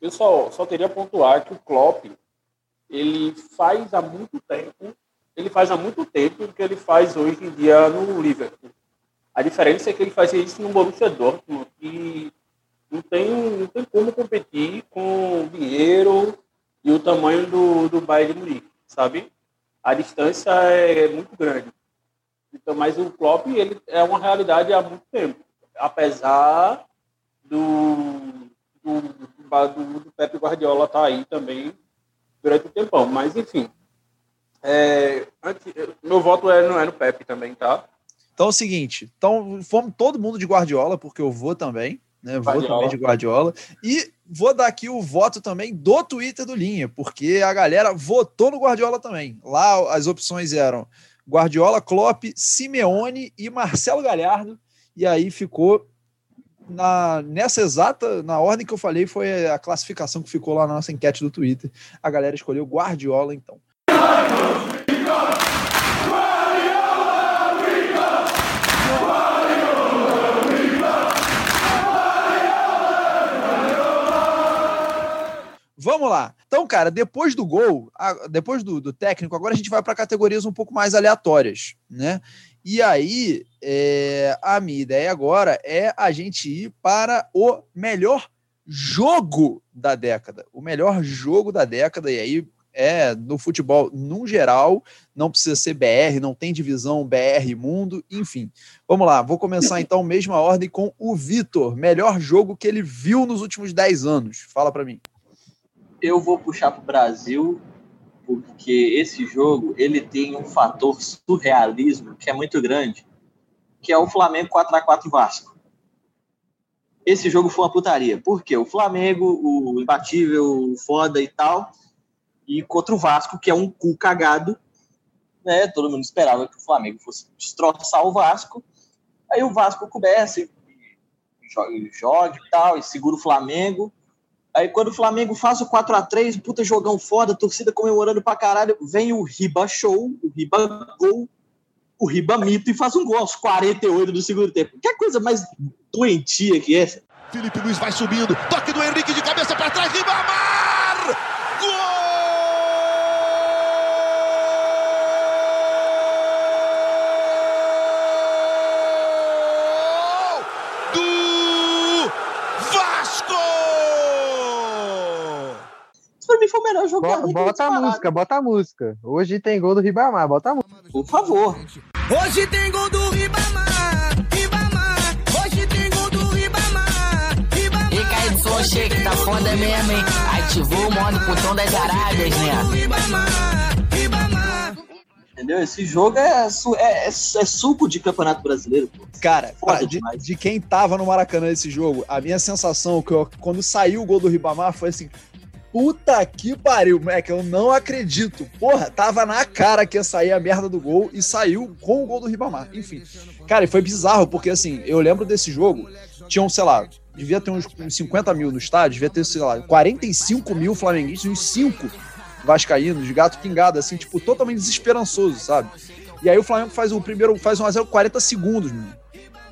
Speaker 3: Eu só, só queria pontuar que o Klopp ele faz há muito tempo ele faz há muito tempo o que ele faz hoje em dia no Liverpool. A diferença é que ele fazia isso no Borussia Dortmund e não tem, não tem como competir com dinheiro e o tamanho do, do Bayern de Munique, sabe? A distância é muito grande. Então, mas o Klopp ele é uma realidade há muito tempo, apesar do do, do, do Pep Guardiola estar aí também durante o tempão. Mas enfim, é, antes, meu voto é no, é no Pepe também, tá?
Speaker 1: Então é o seguinte, então fomos todo mundo de Guardiola, porque eu vou também, né? Vou
Speaker 3: Guardiola.
Speaker 1: também de Guardiola. E vou dar aqui o voto também do Twitter do Linha, porque a galera votou no Guardiola também. Lá as opções eram Guardiola, Klopp, Simeone e Marcelo Galhardo. E aí ficou na, nessa exata, na ordem que eu falei, foi a classificação que ficou lá na nossa enquete do Twitter. A galera escolheu Guardiola, então. Vamos lá. Então, cara, depois do gol, depois do, do técnico, agora a gente vai para categorias um pouco mais aleatórias, né? E aí, é, a minha ideia agora é a gente ir para o melhor jogo da década. O melhor jogo da década, e aí é no futebol num geral, não precisa ser BR, não tem divisão BR mundo, enfim. Vamos lá, vou começar então, mesma ordem com o Vitor. Melhor jogo que ele viu nos últimos 10 anos. Fala para mim.
Speaker 5: Eu vou puxar para o Brasil porque esse jogo ele tem um fator surrealismo que é muito grande, que é o Flamengo 4 a 4 Vasco. Esse jogo foi uma putaria. Por quê? O Flamengo, o imbatível, o foda e tal, e contra o Vasco, que é um cu cagado, né? Todo mundo esperava que o Flamengo fosse destroçar o Vasco. Aí o Vasco começa e joga e tal, e segura o Flamengo. Aí quando o Flamengo faz o 4 a 3 puta jogão foda, torcida comemorando pra caralho, vem o Riba Show, o Riba Gol, o Riba Mito e faz um gol aos 48 do segundo tempo. Que coisa mais doentia que essa?
Speaker 8: Felipe Luiz vai subindo. Toque do Henrique de cabeça para trás. Ribamar! Gol! Do Vasco!
Speaker 5: Isso pra mim foi o melhor
Speaker 2: Bo- Bota a música, bota a música. Hoje tem gol do Ribamar, bota a música.
Speaker 5: Por favor.
Speaker 6: Hoje tem gol do Ribamar, Ribamar. Hoje tem gol do Ribamar, Ribamar.
Speaker 9: E Fonche, que tá foda mesmo, hein? Ativou o modo putão das Arábias, né?
Speaker 6: Ribamar, Ribamar.
Speaker 5: Entendeu? Esse jogo é, su- é, é- é suco de campeonato brasileiro, pô.
Speaker 1: Cara,
Speaker 5: Foda
Speaker 1: pra- de,
Speaker 5: demais.
Speaker 1: de quem tava no Maracanã nesse jogo, a minha sensação que eu- quando saiu o gol do Ribamar foi assim: puta que pariu, moleque, eu não acredito. Porra, tava na cara que ia sair a merda do gol e saiu com o gol do Ribamar. Enfim, cara, e foi bizarro, porque assim, eu lembro desse jogo, tinham, sei lá, devia ter uns, uns 50 mil no estádio, devia ter, sei lá, 45 mil flamenguistas uns 5 vascaínos, gato pingado, assim, tipo, totalmente desesperançoso, sabe? E aí o Flamengo faz o primeiro, faz 1x0 com 40 segundos, mano.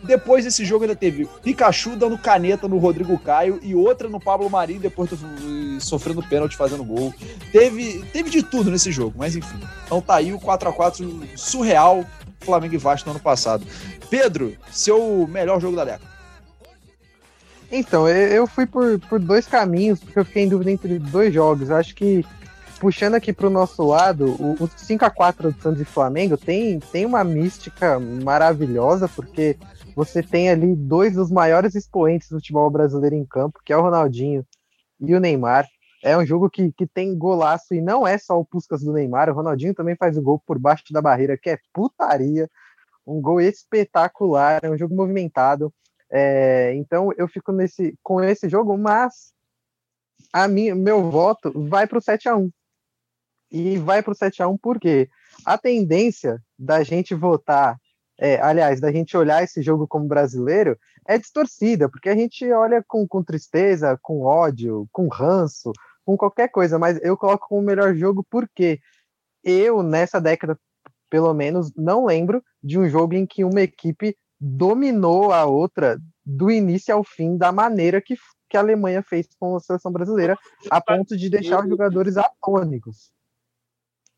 Speaker 1: Depois desse jogo ainda teve Pikachu dando caneta no Rodrigo Caio e outra no Pablo Marinho depois do, sofrendo pênalti fazendo gol. Teve, teve de tudo nesse jogo, mas enfim. Então tá aí o 4x4 surreal Flamengo e Vasco no ano passado. Pedro, seu melhor jogo da década.
Speaker 2: Então, eu, fui por, por dois caminhos, porque eu fiquei em dúvida entre dois jogos. Acho que, puxando aqui pro nosso lado, o, o 5x4 do Santos e Flamengo tem, tem uma mística maravilhosa, porque você tem ali dois dos maiores expoentes do futebol brasileiro em campo, que é o Ronaldinho e o Neymar. É um jogo que, que tem golaço e não é só o Puscas do Neymar, o Ronaldinho também faz o gol por baixo da barreira, que é putaria. Um gol espetacular, é um jogo movimentado. É, então eu fico nesse, com esse jogo, mas a minha, meu voto vai para o 7x1. E vai para o 7x1 porque a tendência da gente votar, é, aliás, da gente olhar esse jogo como brasileiro, é distorcida, porque a gente olha com, com tristeza, com ódio, com ranço, com qualquer coisa, mas eu coloco como o melhor jogo porque eu, nessa década, pelo menos, não lembro de um jogo em que uma equipe dominou a outra do início ao fim da maneira que, que a Alemanha fez com a seleção brasileira, a ponto de deixar os jogadores atônicos.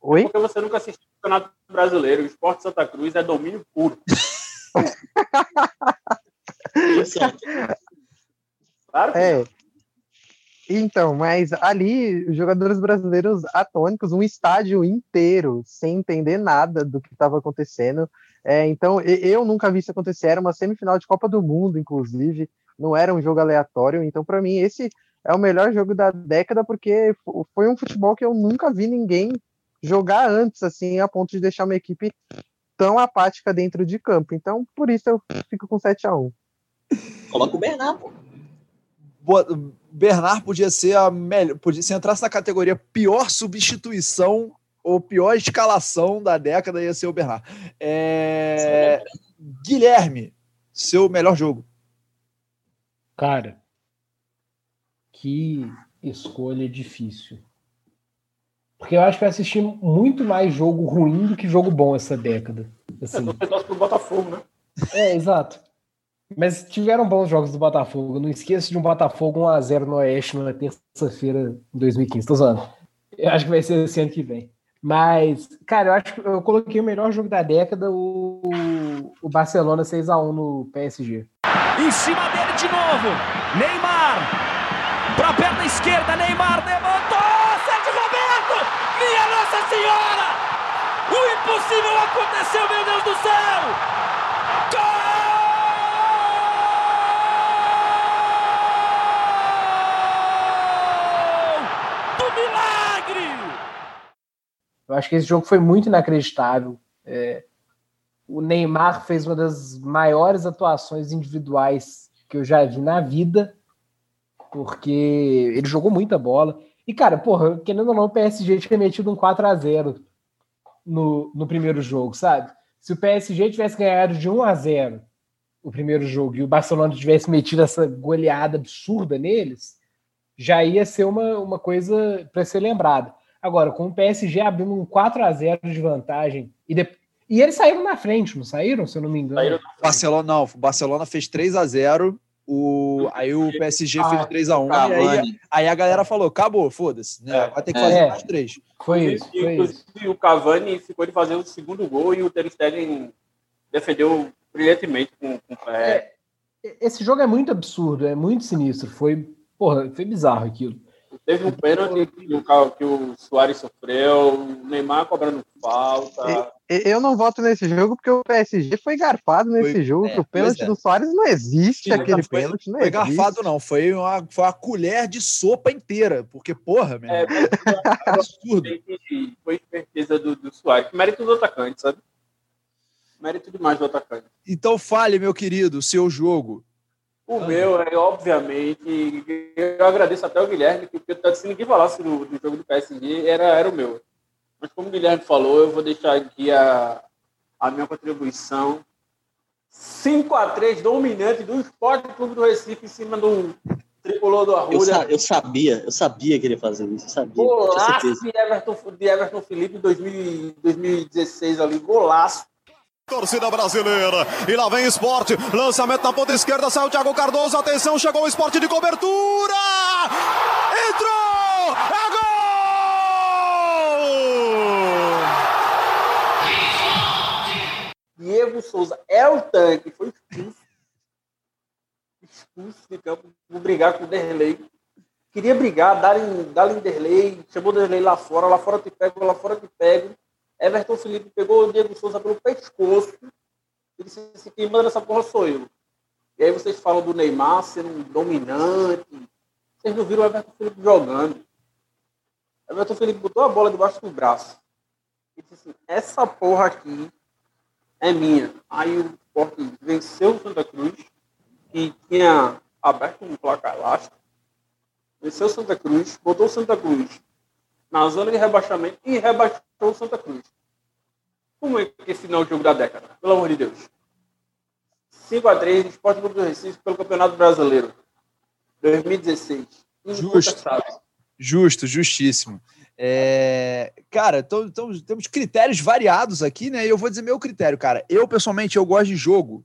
Speaker 2: Oi?
Speaker 3: Porque você nunca assistiu Campeonato Brasileiro. O Esporte Santa Cruz é domínio puro. Claro que
Speaker 2: É. Então, mas ali, os jogadores brasileiros atônicos, um estádio inteiro, sem entender nada do que estava acontecendo. É, então, eu nunca vi isso acontecer. Era uma semifinal de Copa do Mundo, inclusive. Não era um jogo aleatório. Então, para mim, esse é o melhor jogo da década, porque fo- foi um futebol que eu nunca vi ninguém jogar antes, assim, a ponto de deixar uma equipe tão apática dentro de campo. Então, por isso eu fico com 7 a 1
Speaker 5: Coloca o Bernardo, pô.
Speaker 1: Bernard podia ser a melhor. Podia, se entrasse na categoria pior substituição ou pior escalação da década, ia ser o Bernard. É, Guilherme, seu melhor jogo.
Speaker 4: Cara, que escolha difícil. Porque eu acho que eu assisti muito mais jogo ruim do que jogo bom essa década. Assim,
Speaker 3: torce pro Botafogo, né?
Speaker 4: é, exato. Mas tiveram bons jogos do Botafogo. Não esqueça de um Botafogo 1x0 no Oeste na terça-feira de 2015. Tô zoando. Eu acho que vai ser esse ano que vem. Mas, cara, eu acho que eu coloquei o melhor jogo da década, o, o Barcelona 6x1 no PSG.
Speaker 10: Em cima dele de novo. Neymar. Pra perna esquerda, Neymar levantou. Sérgio Roberto. Minha Nossa Senhora. O impossível aconteceu, meu Deus do céu. Gol do milagre.
Speaker 4: Eu acho que esse jogo foi muito inacreditável. É, o Neymar fez uma das maiores atuações individuais que eu já vi na vida, porque ele jogou muita bola. E, cara, porra, querendo ou não, o PSG tinha metido um 4 a 0 no, no primeiro jogo, sabe? Se o PSG tivesse ganhado de 1 a 0 o primeiro jogo e o Barcelona tivesse metido essa goleada absurda neles, já ia ser uma, uma coisa para ser lembrada. Agora, com o PSG abrindo um 4 a 0 de vantagem e, de... e eles saíram na frente, não saíram, se eu não me engano?
Speaker 3: Saíram
Speaker 1: Barcelona, não, o Barcelona fez 3 a 0 o, aí o PSG
Speaker 4: Ah,
Speaker 1: fez 3 a 1 e aí,
Speaker 5: Cavani.
Speaker 1: aí a galera falou, acabou, foda-se, né?
Speaker 3: É.
Speaker 1: vai ter que
Speaker 5: É.
Speaker 1: fazer
Speaker 4: É.
Speaker 1: mais três.
Speaker 4: Foi isso, foi isso.
Speaker 3: Inclusive, o Cavani ficou de fazer o segundo gol e o Ter Stegen defendeu brilhantemente com, com o pé.
Speaker 4: Esse jogo é muito absurdo, é muito sinistro. Foi, porra, foi bizarro aquilo.
Speaker 3: Teve um pênalti que o, que o Soares sofreu, o Neymar cobrando falta.
Speaker 2: Eu não voto nesse jogo porque o PSG foi garfado nesse
Speaker 1: Foi-
Speaker 2: jogo,
Speaker 1: é,
Speaker 2: que o pênalti
Speaker 1: é.
Speaker 2: do Soares não existe,
Speaker 1: Sim,
Speaker 2: aquele
Speaker 1: foi-
Speaker 2: pênalti não
Speaker 1: Foi
Speaker 2: existe.
Speaker 1: garfado, não, foi uma, foi uma colher de sopa inteira, porque, porra, meu
Speaker 3: É,
Speaker 1: é absurdo.
Speaker 3: foi, esperteza do, do Soares. Mérito do atacante, sabe? Mérito demais do atacante.
Speaker 1: Então fale, meu querido, o seu jogo.
Speaker 3: O meu é, obviamente, eu agradeço até o Guilherme, porque se ninguém falasse do, do jogo do PSG, era, era o meu. Mas como o Guilherme falou, eu vou deixar aqui a, a minha contribuição. 5 a 3 dominante do Esporte Clube do Recife em cima do tricolor do
Speaker 5: Eu,
Speaker 3: Arruda.
Speaker 5: sa- eu sabia, eu sabia que ele ia fazer isso, eu sabia,
Speaker 3: Golaço de Everton, de Everton Felipe em 2000 2016 ali, golaço.
Speaker 8: Torcida brasileira. E lá vem esporte. Lançamento na ponta esquerda. Saiu Thiago Cardoso. Atenção, chegou o esporte de cobertura. Entrou! É gol!
Speaker 3: Diego Souza é o tanque, foi expulso. Expulso de campo, vou brigar com o Derlei. Queria brigar, Darem, Darem Derlei, chamou o Derlei lá fora, lá fora te pego, lá fora te pego. Everton Felipe pegou o Diego Souza pelo pescoço e disse assim, quem manda essa porra sou eu. E aí vocês falam do Neymar sendo um dominante. Vocês não viram o Everton Felipe jogando. Everton Felipe botou a bola debaixo do braço. E disse assim, essa porra aqui é minha. Aí o Sport venceu o Santa Cruz, que tinha aberto um placar elástico. Venceu o Santa Cruz, botou o Santa Cruz na zona de rebaixamento e rebaixou o Santa Cruz. Como é que esse não é o jogo da década? Pelo amor de Deus. 5x3, Esporte Clube do Recife pelo Campeonato Brasileiro. 2016.
Speaker 1: Justo. Justo, justíssimo. É, cara, então, então, temos critérios variados aqui, né? E eu vou dizer meu critério, cara. Eu, pessoalmente, eu gosto de jogo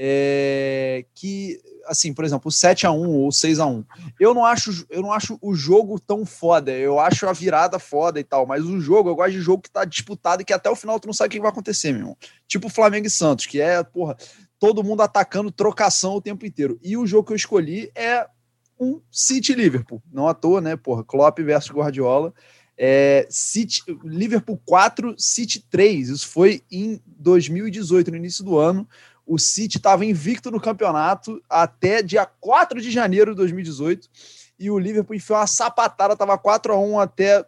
Speaker 1: é, que, assim, por exemplo, 7x1 ou 6x1. Eu não, acho, eu não acho o jogo tão foda. Eu acho a virada foda e tal. Mas o jogo, eu gosto de jogo que tá disputado e que até o final tu não sabe o que vai acontecer, meu irmão. Tipo Flamengo e Santos, que é, porra, todo mundo atacando trocação o tempo inteiro. E o jogo que eu escolhi é um City Liverpool. Não à toa, né? Porra, Klopp versus Guardiola. É, City, Liverpool 4, City 3. Isso foi em 2018, no início do ano. O City estava invicto no campeonato até dia 4 de janeiro de 2018. E o Liverpool enfiou uma sapatada, estava 4 a 1 até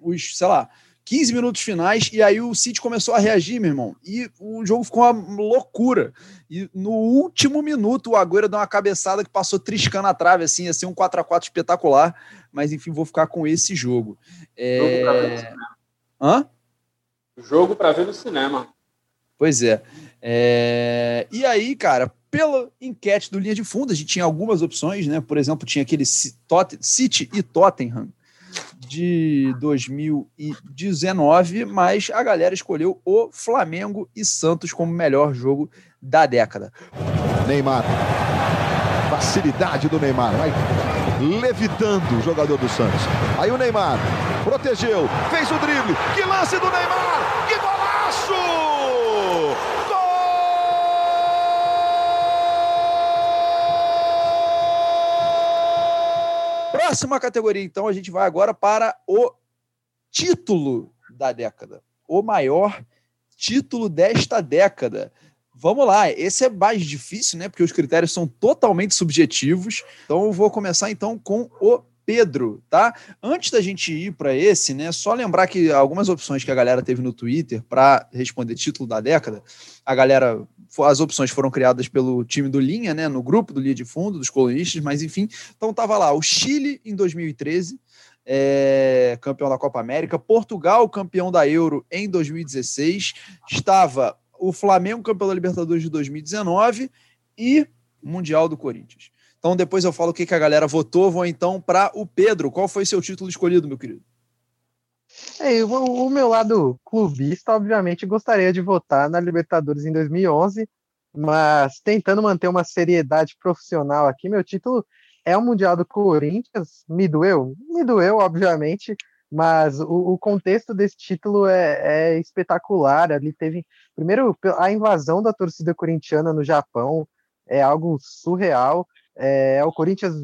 Speaker 1: os, sei lá, 15 minutos finais. E aí o City começou a reagir, meu irmão. E o jogo ficou uma loucura. E no último minuto, o Agüero deu uma cabeçada que passou triscando a trave, assim, ia ser um 4x4 espetacular. Mas enfim, vou ficar com esse jogo.
Speaker 3: Jogo pra ver no
Speaker 1: É...
Speaker 3: cinema.
Speaker 1: Hã?
Speaker 3: Jogo pra ver no cinema.
Speaker 1: Pois é. É, E aí, cara, pela enquete do Linha de Fundo, a gente tinha algumas opções, né? Por exemplo, tinha aquele City e Tottenham de 2019, mas a galera escolheu o Flamengo e Santos como melhor jogo da década.
Speaker 8: Neymar. Facilidade do Neymar. Vai levitando o jogador do Santos. Aí o Neymar protegeu, fez o drible. Que lance do Neymar! Que golaço!
Speaker 1: Próxima categoria, então, a gente vai agora para o título da década. O maior título desta década. Vamos lá, esse é mais difícil, né? Porque os critérios são totalmente subjetivos. Então eu vou começar então com o Pedro, tá? Antes da gente ir para esse, né? Só lembrar que algumas opções que a galera teve no Twitter para responder título da década, a galera, as opções foram criadas pelo time do Linha, né? No grupo do Linha de Fundo, dos colunistas, mas enfim. Então tava lá o Chile em 2013, é, campeão da Copa América, Portugal campeão da Euro em 2016, estava o Flamengo campeão da Libertadores de 2019 e Mundial do Corinthians. Então depois eu falo o que, que a galera votou. Vou então para o Pedro. Qual foi seu título escolhido, meu querido?
Speaker 2: É, o, o meu lado clubista, obviamente, gostaria de votar na Libertadores em 2011, mas tentando manter uma seriedade profissional aqui, meu título é o Mundial do Corinthians. Me doeu? Me doeu, obviamente, mas o, o contexto desse título é, é, espetacular. Ali teve, primeiro, a invasão da torcida corintiana no Japão, é algo surreal. É, o Corinthians,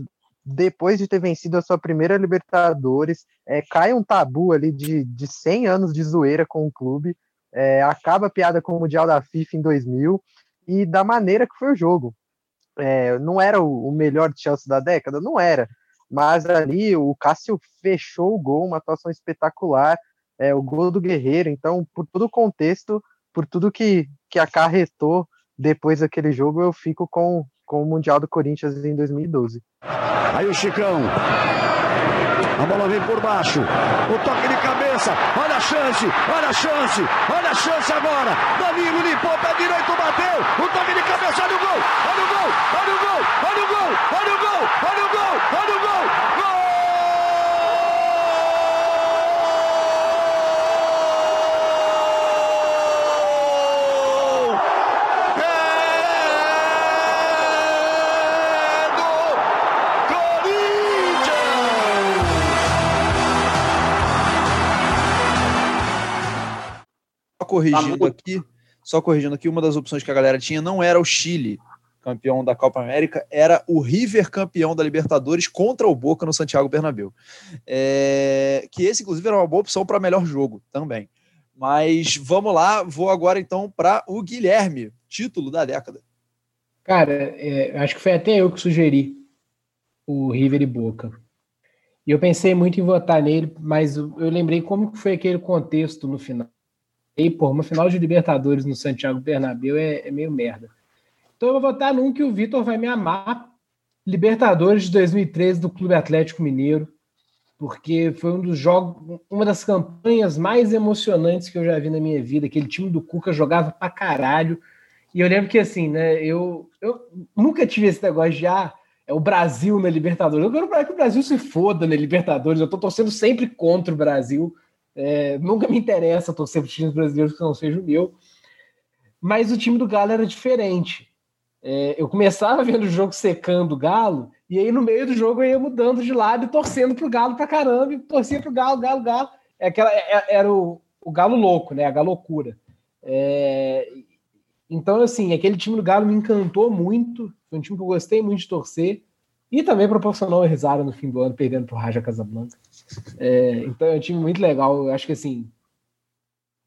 Speaker 2: depois de ter vencido a sua primeira Libertadores, é, cai um tabu ali de, de 100 anos de zoeira com o clube, é, acaba a piada com o Mundial da FIFA em 2000 e da maneira que foi o jogo. É, não era o, o melhor Chelsea da década? Não era, mas ali o Cássio fechou o gol, uma atuação espetacular, é, o gol do Guerreiro. Então, por todo o contexto, por tudo que, que acarretou depois daquele jogo, eu fico com, com o Mundial do Corinthians em 2012.
Speaker 7: Aí o Chicão. A bola vem por baixo. O toque de cabeça. Olha a chance. Olha a chance. Olha a chance agora. Danilo limpou, pé direito, bateu. O toque de cabeça. Olha o gol. Olha o gol. Olha o gol. Olha o gol. Olha o gol. Olha o gol. Olha o gol. Gol!
Speaker 1: Corrigindo aqui, só corrigindo aqui, uma das opções que a galera tinha não era o Chile, campeão da Copa América, era o River campeão da Libertadores contra o Boca no Santiago Bernabéu. É, que esse, inclusive, era uma boa opção para melhor jogo também. Mas vamos lá, vou agora então para o Guilherme, título da década.
Speaker 4: Cara, é, acho que foi até eu que sugeri o River e Boca. E eu pensei muito em votar nele, mas eu lembrei como que foi aquele contexto no final. E, pô, uma final de Libertadores no Santiago Bernabéu é, é meio merda. Então eu vou votar num que o Vitor vai me amar. Libertadores de 2013 do Clube Atlético Mineiro, porque foi um dos jogos, uma das campanhas mais emocionantes que eu já vi na minha vida. Aquele time do Cuca jogava pra caralho. E eu lembro que assim, né, eu, eu nunca tive esse negócio de ah, é o Brasil na Libertadores. Eu quero que o Brasil se foda na Libertadores. Eu tô torcendo sempre contra o Brasil. É, nunca me interessa torcer para times brasileiros que não seja o meu. Mas o time do Galo era diferente. É, eu começava vendo o jogo secando o Galo, e aí no meio do jogo eu ia mudando de lado e torcendo pro Galo pra caramba, e torcia pro Galo, Galo, Galo. É aquela, é, era o, o Galo louco, né? A galocura. É, então, assim, aquele time do Galo me encantou muito. Foi um time que eu gostei muito de torcer. E também proporcionou a risada no fim do ano, perdendo pro Raja Casablanca. É, então é um time muito legal. Eu acho que assim.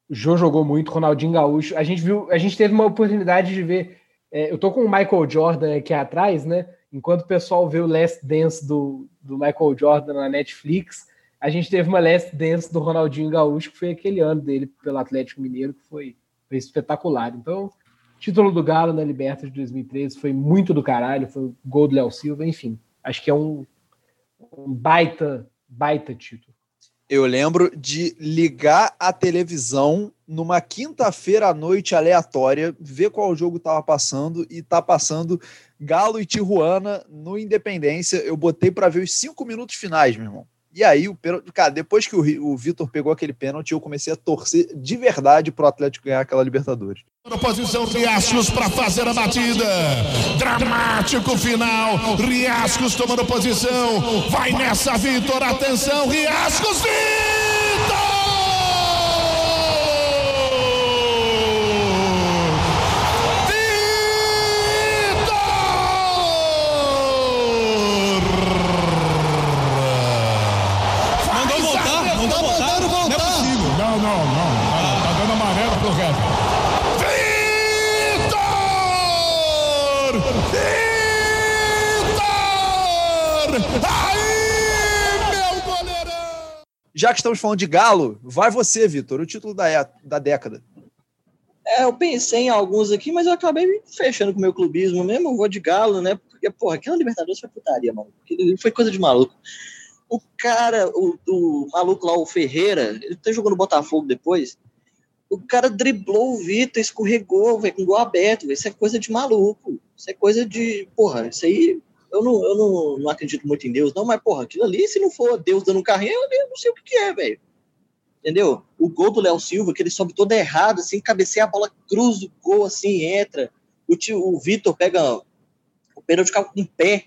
Speaker 4: O Jô jogou muito, Ronaldinho Gaúcho. A gente viu, a gente teve uma oportunidade de ver. É, eu tô com o Michael Jordan aqui atrás, né? Enquanto o pessoal vê o Last Dance do, do Michael Jordan na Netflix, a gente teve uma Last Dance do Ronaldinho Gaúcho, que foi aquele ano dele pelo Atlético Mineiro, que foi, foi espetacular. Então, título do Galo na Libertadores de 2013 foi muito do caralho, foi o gol do Léo Silva, enfim. Acho que é um, um baita, baita título.
Speaker 1: Eu lembro de ligar a televisão numa quinta-feira à noite aleatória, ver qual jogo estava passando e tá passando Galo e Tijuana no Independência. Eu botei para ver os cinco minutos finais, meu irmão. E aí, o pênalti, cara, depois que o, o Vitor pegou aquele pênalti, eu comecei a torcer de verdade pro Atlético ganhar aquela Libertadores.
Speaker 11: Na posição Riascos para fazer a batida. Dramático final. Riascos tomando posição. Vai nessa, Vitor. Atenção, Riascos, Vitor!
Speaker 12: Mandou voltar? Mandou voltar? Não é possível.
Speaker 11: Não, não, não. Tá, tá dando amarelo pro Red. Vitor! Aí, meu goleirão!
Speaker 1: Já que estamos falando de Galo, vai você, Vitor, o título da, é- da década.
Speaker 5: É, eu pensei em alguns aqui, mas eu acabei fechando com o meu clubismo mesmo. Eu vou de galo, né? Porque, porra, aquela Libertadores foi putaria, mano. Foi coisa de maluco. O cara, o, o maluco lá, o Ferreira, ele tá jogando Botafogo depois. O cara driblou o Vitor, escorregou, velho, com gol aberto, velho. Isso é coisa de maluco. Isso é coisa de. Porra, isso aí. Eu, não, eu não, não acredito muito em Deus, não, mas, porra, aquilo ali, se não for Deus dando um carrinho, eu não sei o que, que é, velho. Entendeu? O gol do Léo Silva, que ele sobe todo errado, assim, cabeceia a bola, cruza o gol, assim, entra. O, o Vitor pega o pênalti com o pé,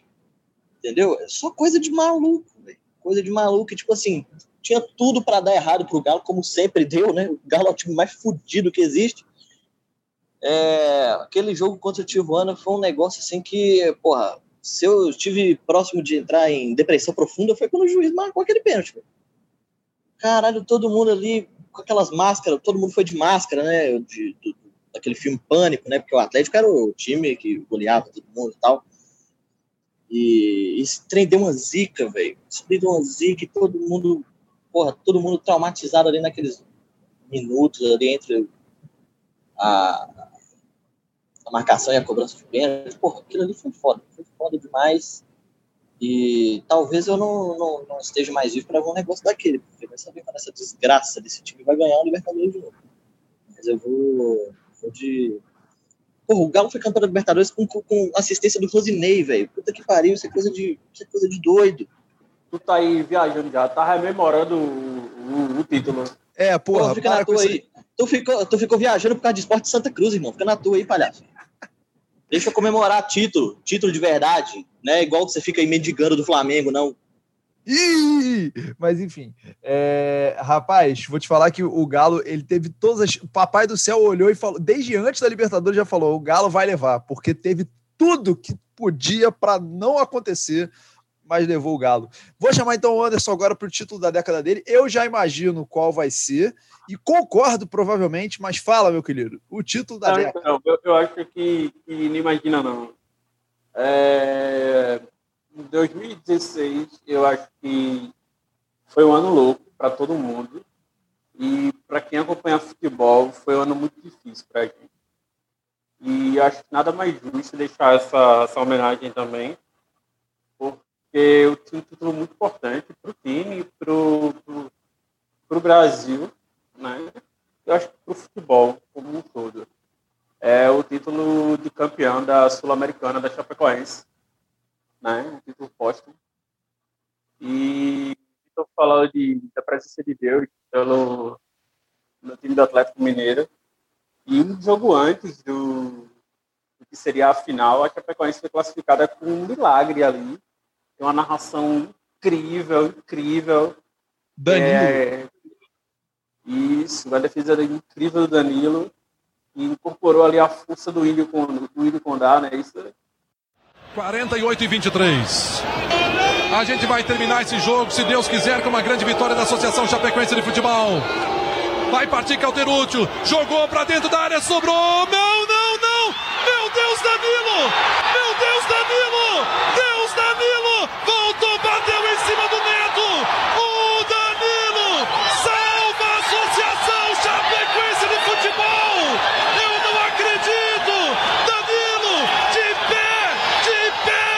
Speaker 5: entendeu? É só coisa de maluco, velho. Coisa de maluco, tipo assim, tinha tudo para dar errado pro Galo, como sempre deu, né? O Galo é o time mais fudido que existe. É, aquele jogo contra o Tijuana foi um negócio assim que, porra, se eu estive próximo de entrar em depressão profunda foi quando o juiz marcou aquele pênalti. Caralho, todo mundo ali com aquelas máscaras, todo mundo foi de máscara, né? De, de, daquele filme Pânico, né? Porque o Atlético era o time que goleava todo mundo e tal. E esse trem deu uma zica, velho. Isso deu uma zica e todo mundo, porra, todo mundo traumatizado ali naqueles minutos ali entre a, a marcação e a cobrança de pênalti. Porra, aquilo ali foi foda, foi foda demais. E talvez eu não, não, não esteja mais vivo para ver um negócio daquele, porque vai saber quando essa desgraça desse time vai ganhar o Libertadores de novo. Mas eu vou, vou de. Porra, o Galo foi campeão da Libertadores com, com assistência do Rosinei, velho. Puta que pariu, isso é coisa de, isso é coisa de doido.
Speaker 3: Tu tá aí viajando já, tá rememorando o, o, o título.
Speaker 1: É, porra,
Speaker 5: Pô, fica na tua aí. Tu ficou, tu ficou viajando por causa de esporte de Santa Cruz, irmão. Fica na tua aí, palhaço. Deixa comemorar título, título de verdade, né? Igual que você fica aí mendigando do Flamengo, não.
Speaker 1: Ih, mas enfim, é, rapaz, vou te falar que o Galo ele teve todas as. O Papai do Céu olhou e falou, desde antes da Libertadores já falou: o Galo vai levar, porque teve tudo que podia para não acontecer, mas levou o Galo. Vou chamar então o Anderson agora para o título da década dele. Eu já imagino qual vai ser e concordo provavelmente, mas fala, meu querido, o título da
Speaker 3: Não,
Speaker 1: década.
Speaker 3: não, eu, eu acho que, que não imagina, não. É, em 2016, eu acho que foi um ano louco para todo mundo. E para quem acompanha futebol, foi um ano muito difícil para a gente. E acho que nada mais justo deixar essa, essa homenagem também, porque eu tinha um título muito importante para o time, para o Brasil, né? Eu acho que para o futebol como um todo. É o título de campeão da Sul-Americana da Chapecoense, né? Um título póstumo. E estou falando de, da presença de Deus pelo, no time do Atlético Mineiro. E um jogo antes do, do que seria a final, a Chapecoense foi classificada com um milagre ali. Tem uma narração incrível, incrível.
Speaker 1: Danilo.
Speaker 3: É, isso, a defesa era incrível do Danilo e incorporou ali a força do Índio, do Índio Condá, né? Isso
Speaker 13: 48 e 23. A gente vai terminar esse jogo, se Deus quiser, com uma grande vitória da Associação Chapecoense de Futebol. Vai partir Calterúcio, jogou pra dentro da área, sobrou. Não, não, não! Meu Deus, Danilo! Meu Deus, Danilo! Deus, Danilo! Bateu em cima do Neto! O Danilo salva a Associação Chapecoense de Futebol! Eu não acredito! Danilo, de pé, de pé!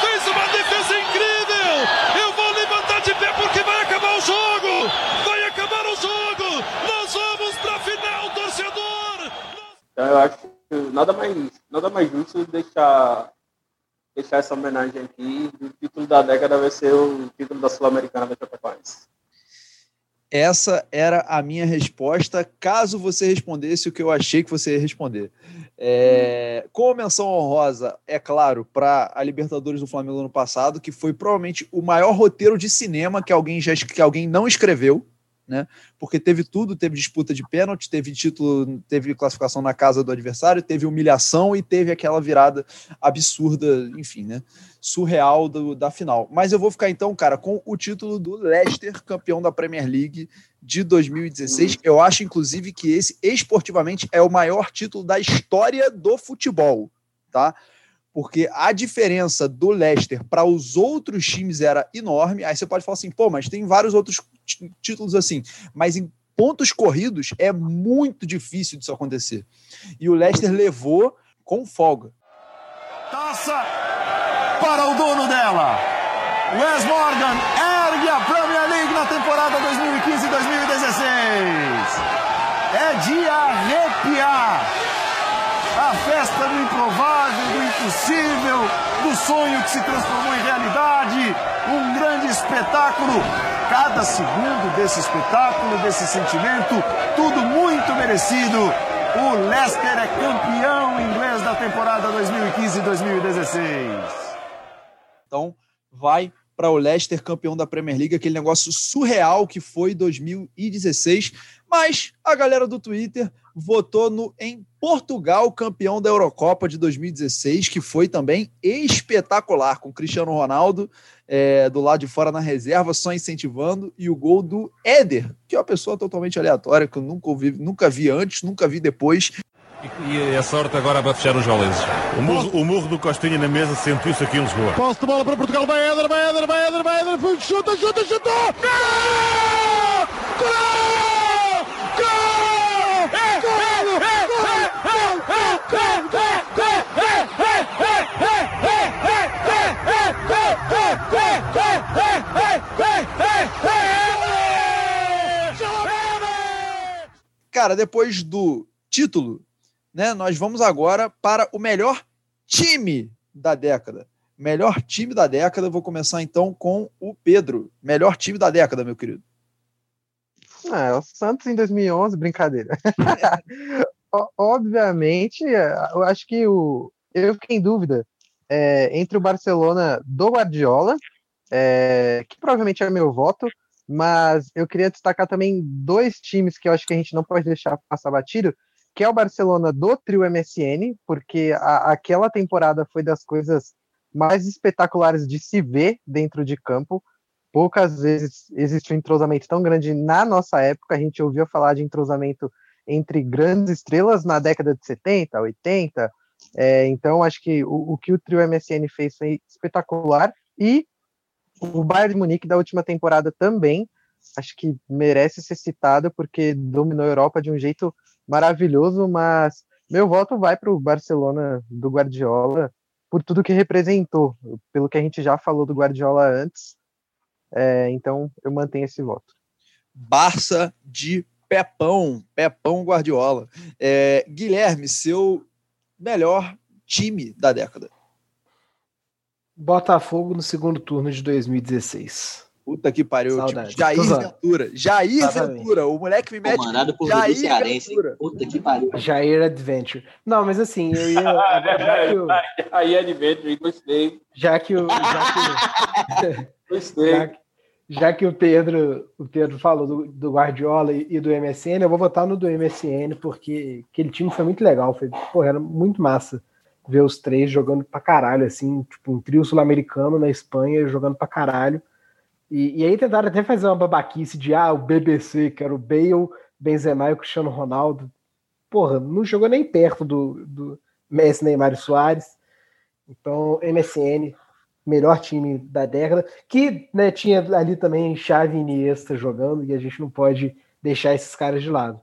Speaker 13: Fez uma defesa incrível! Eu vou levantar de pé porque vai acabar o jogo! Vai acabar o jogo! Nós vamos pra final, torcedor!
Speaker 3: Então eu acho nada mais, nada mais justo deixar, deixar essa homenagem aqui. O título da década vai ser o título da Sul-Americana da Chapecoense.
Speaker 1: Essa era a minha resposta, caso você respondesse o que eu achei que você ia responder. É, com menção honrosa, é claro, para a Libertadores do Flamengo ano passado, que foi provavelmente o maior roteiro de cinema que alguém já que alguém não escreveu, né? Porque teve tudo, teve disputa de pênalti, teve título, teve classificação na casa do adversário, teve humilhação e teve aquela virada absurda, enfim, né? Surreal do, da final. Mas eu vou ficar então, cara, com o título do Leicester, campeão da Premier League de 2016. Eu acho, inclusive, que esse esportivamente é o maior título da história do futebol, tá? Porque a diferença do Leicester para os outros times era enorme. Aí você pode falar assim, pô, mas tem vários outros títulos assim. Mas em pontos corridos é muito difícil disso acontecer. E o Leicester levou com folga.
Speaker 7: Taça para o dono dela. Wes Morgan ergue a Premier League na temporada 2015-2016. É de arrepiar. A festa do improvável, do impossível, do sonho que se transformou em realidade, um grande espetáculo. Cada segundo desse espetáculo, desse sentimento, tudo muito merecido. O Leicester é campeão inglês da temporada 2015-2016.
Speaker 1: Então, vai para o Leicester campeão da Premier League, aquele negócio surreal que foi 2016. Mas a galera do Twitter votou no em Portugal campeão da Eurocopa de 2016, que foi também espetacular, com Cristiano Ronaldo é, do lado de fora na reserva, só incentivando, e o gol do Éder, que é uma pessoa totalmente aleatória, que eu nunca, ouvi, nunca vi antes, nunca vi depois.
Speaker 14: E a sorte agora vai fechar os goleses. O murro, o murro do Costinha na mesa sentiu-se aqui em Lisboa.
Speaker 11: Posse de bola para Portugal, vai Éder, vai Éder, vai Éder, vai Éder, chuta, chuta, chuta! Gol! Gol!
Speaker 1: Cara, depois do título, né, nós vamos agora para o melhor time da década. Melhor time da década, vou começar então com o Pedro. Melhor time da década, meu querido.
Speaker 2: Ah, é o Santos em 2011, brincadeira. Obviamente, eu acho que o, eu fiquei em dúvida é, entre o Barcelona do Guardiola, é, que provavelmente é meu voto, mas eu queria destacar também dois times que eu acho que a gente não pode deixar passar batido, que é o Barcelona do trio MSN, porque a, aquela temporada foi das coisas mais espetaculares de se ver dentro de campo. Poucas vezes existe um entrosamento tão grande na nossa época. A gente ouvia falar de entrosamento entre grandes estrelas na década de 70, 80. É, então, acho que o, o, que o trio MSN fez foi espetacular. E o Bayern de Munique da última temporada também, acho que merece ser citado, porque dominou a Europa de um jeito maravilhoso. Mas meu voto vai para o Barcelona do Guardiola, por tudo que representou, pelo que a gente já falou do Guardiola antes. É, então, eu mantenho esse voto.
Speaker 1: Barça de Pepão, Pepão Guardiola. É, Guilherme, seu melhor time da década.
Speaker 4: Botafogo no segundo turno de 2016.
Speaker 1: Puta que pariu. Tipo, Jair Ventura. Jair Exatamente. Ventura. O moleque me mete.
Speaker 5: Comandado por
Speaker 1: Jair
Speaker 5: Cearense. Ventura. Puta que pariu.
Speaker 4: Jair Adventure. Não, mas assim, eu ia. já que o,
Speaker 3: Jair Adventure, gostei.
Speaker 4: Já que o. Já que,
Speaker 3: gostei.
Speaker 4: Já já que o Pedro, o Pedro falou do, do Guardiola e, e, do MSN, eu vou votar no do MSN, porque aquele time foi muito legal. Foi, porra, era muito massa ver os três jogando pra caralho, assim, tipo, um trio sul-americano na Espanha jogando pra caralho. E, e, aí tentaram até fazer uma babaquice de ah, o BBC, que era o Bale, Benzema e o Cristiano Ronaldo. Porra, não jogou nem perto do, do Messi, Neymar e Soares. Então, MSN, melhor time da década, que né, tinha ali também Xavi e Iniesta jogando, e a gente não pode deixar esses caras de lado.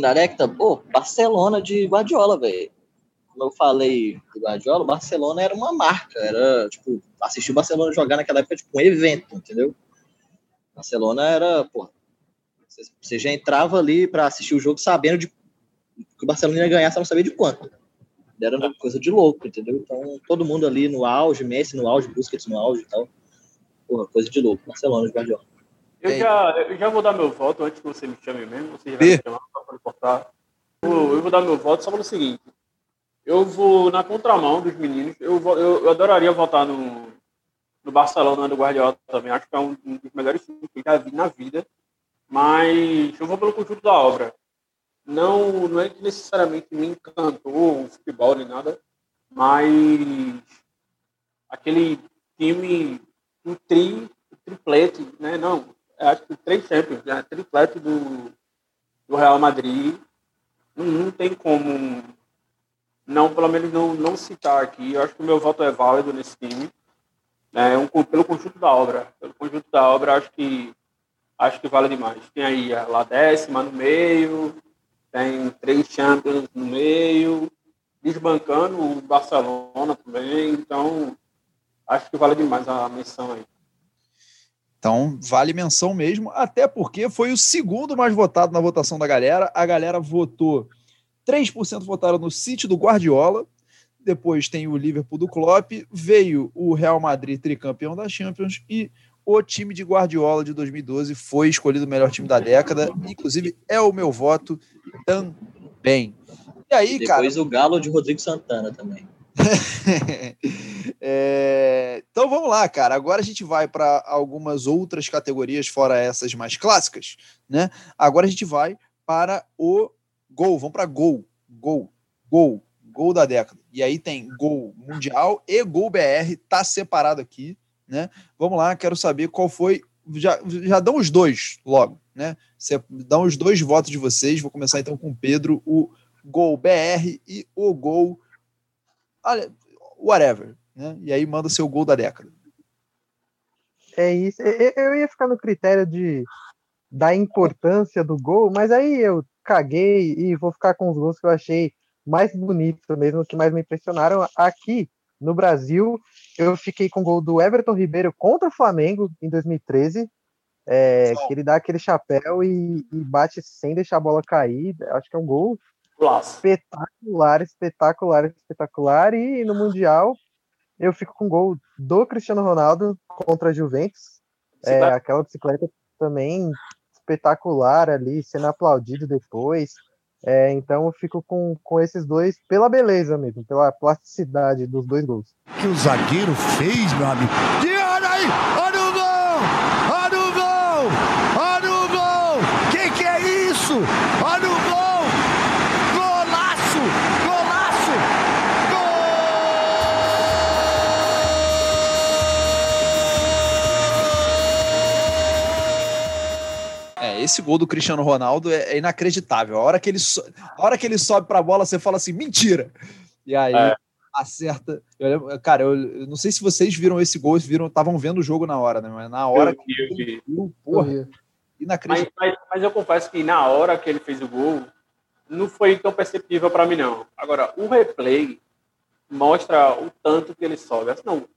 Speaker 5: Da década, pô, Barcelona de Guardiola, velho. Como eu falei do Guardiola, Barcelona era uma marca, era, tipo, assistir o Barcelona jogar naquela época, tipo, um evento, entendeu? Barcelona era, pô, você já entrava ali para assistir o jogo sabendo de que o Barcelona ia ganhar, você não sabia de quanto era uma coisa de louco, entendeu? Então, todo mundo ali no auge, Messi no auge, Busquets no auge e tal. Porra, coisa de louco. Barcelona de Guardiola.
Speaker 3: Eu já, eu já vou dar meu voto antes que você me chame mesmo. Você já vai me chamar para cortar. Eu, eu vou dar meu voto só pelo seguinte. Eu vou na contramão dos meninos. Eu, vou, eu, eu adoraria votar no, no Barcelona do Guardiola também. Acho que é um, um dos melhores times que já vi na vida. Mas eu vou pelo conjunto da obra não, não é que necessariamente me encantou o futebol nem nada, mas aquele time, um tri, triplete, né? Não, acho que três Champions, né? triplete do, do Real Madrid, não, não tem como não, pelo menos não, não citar aqui. Eu acho que o meu voto é válido nesse time. Né? Um, pelo conjunto da obra. Pelo conjunto da obra, acho que acho que vale demais. Tem aí a La Décima no meio, tem três Champions no meio, desbancando o Barcelona também, então acho que vale demais a menção aí.
Speaker 1: Então, vale menção mesmo, até porque foi o segundo mais votado na votação da galera. A galera votou, 3% votaram no City do Guardiola, depois tem o Liverpool do Klopp, veio o Real Madrid tricampeão da Champions e o time de Guardiola de 2012 foi escolhido o melhor time da década, inclusive é o meu voto também. E aí, cara,
Speaker 5: Depois o Galo de Rodrigo Santana também.
Speaker 1: É, Então vamos lá, cara. Agora a gente vai para algumas outras categorias, fora essas mais clássicas, né? Agora a gente vai para o gol. Vamos para gol. Gol. Gol. Gol da década. E aí tem gol mundial e gol BR, tá separado aqui, né? Vamos lá, quero saber qual foi. Já, já dão os dois logo, né? Você dão os dois votos de vocês. Vou começar então com o Pedro, o gol BR e o gol. Whatever, né? E aí manda seu gol da década.
Speaker 2: É isso. Eu ia ficar no critério de da importância do gol, mas aí eu caguei e vou ficar com os gols que eu achei mais bonitos mesmo, que mais me impressionaram. Aqui no Brasil, eu fiquei com o gol do Everton Ribeiro contra o Flamengo em 2013. É, que ele dá aquele chapéu e, e bate sem deixar a bola cair. Acho que é um gol espetacular, espetacular, espetacular. E no Mundial, eu fico com o gol do Cristiano Ronaldo contra a Juventus. É,
Speaker 3: Bicicleta.
Speaker 2: aquela bicicleta também espetacular ali, sendo aplaudido depois. É, então eu fico com, com esses dois pela beleza mesmo, pela plasticidade dos dois gols.
Speaker 7: que o zagueiro fez, meu amigo. E olha aí! Olha o gol! Olha o gol! Olha o gol! Que que é isso?
Speaker 1: Esse gol do Cristiano Ronaldo é, é inacreditável. A hora que ele, so- a hora que ele sobe pra bola, você fala assim, mentira! E aí
Speaker 3: É.
Speaker 1: acerta. Eu lembro- cara, eu, eu não sei se vocês viram esse gol, viram, estavam vendo o jogo na hora, né? Mas na hora
Speaker 3: Eu
Speaker 1: que
Speaker 3: vi, eu vi.
Speaker 1: ele viu, porra,
Speaker 3: Mas,
Speaker 1: inacreditável.
Speaker 3: mas, mas eu confesso que na hora que ele fez o gol, não foi tão perceptível para mim, não. Agora, o replay mostra o tanto que ele sobe. Assim, Não,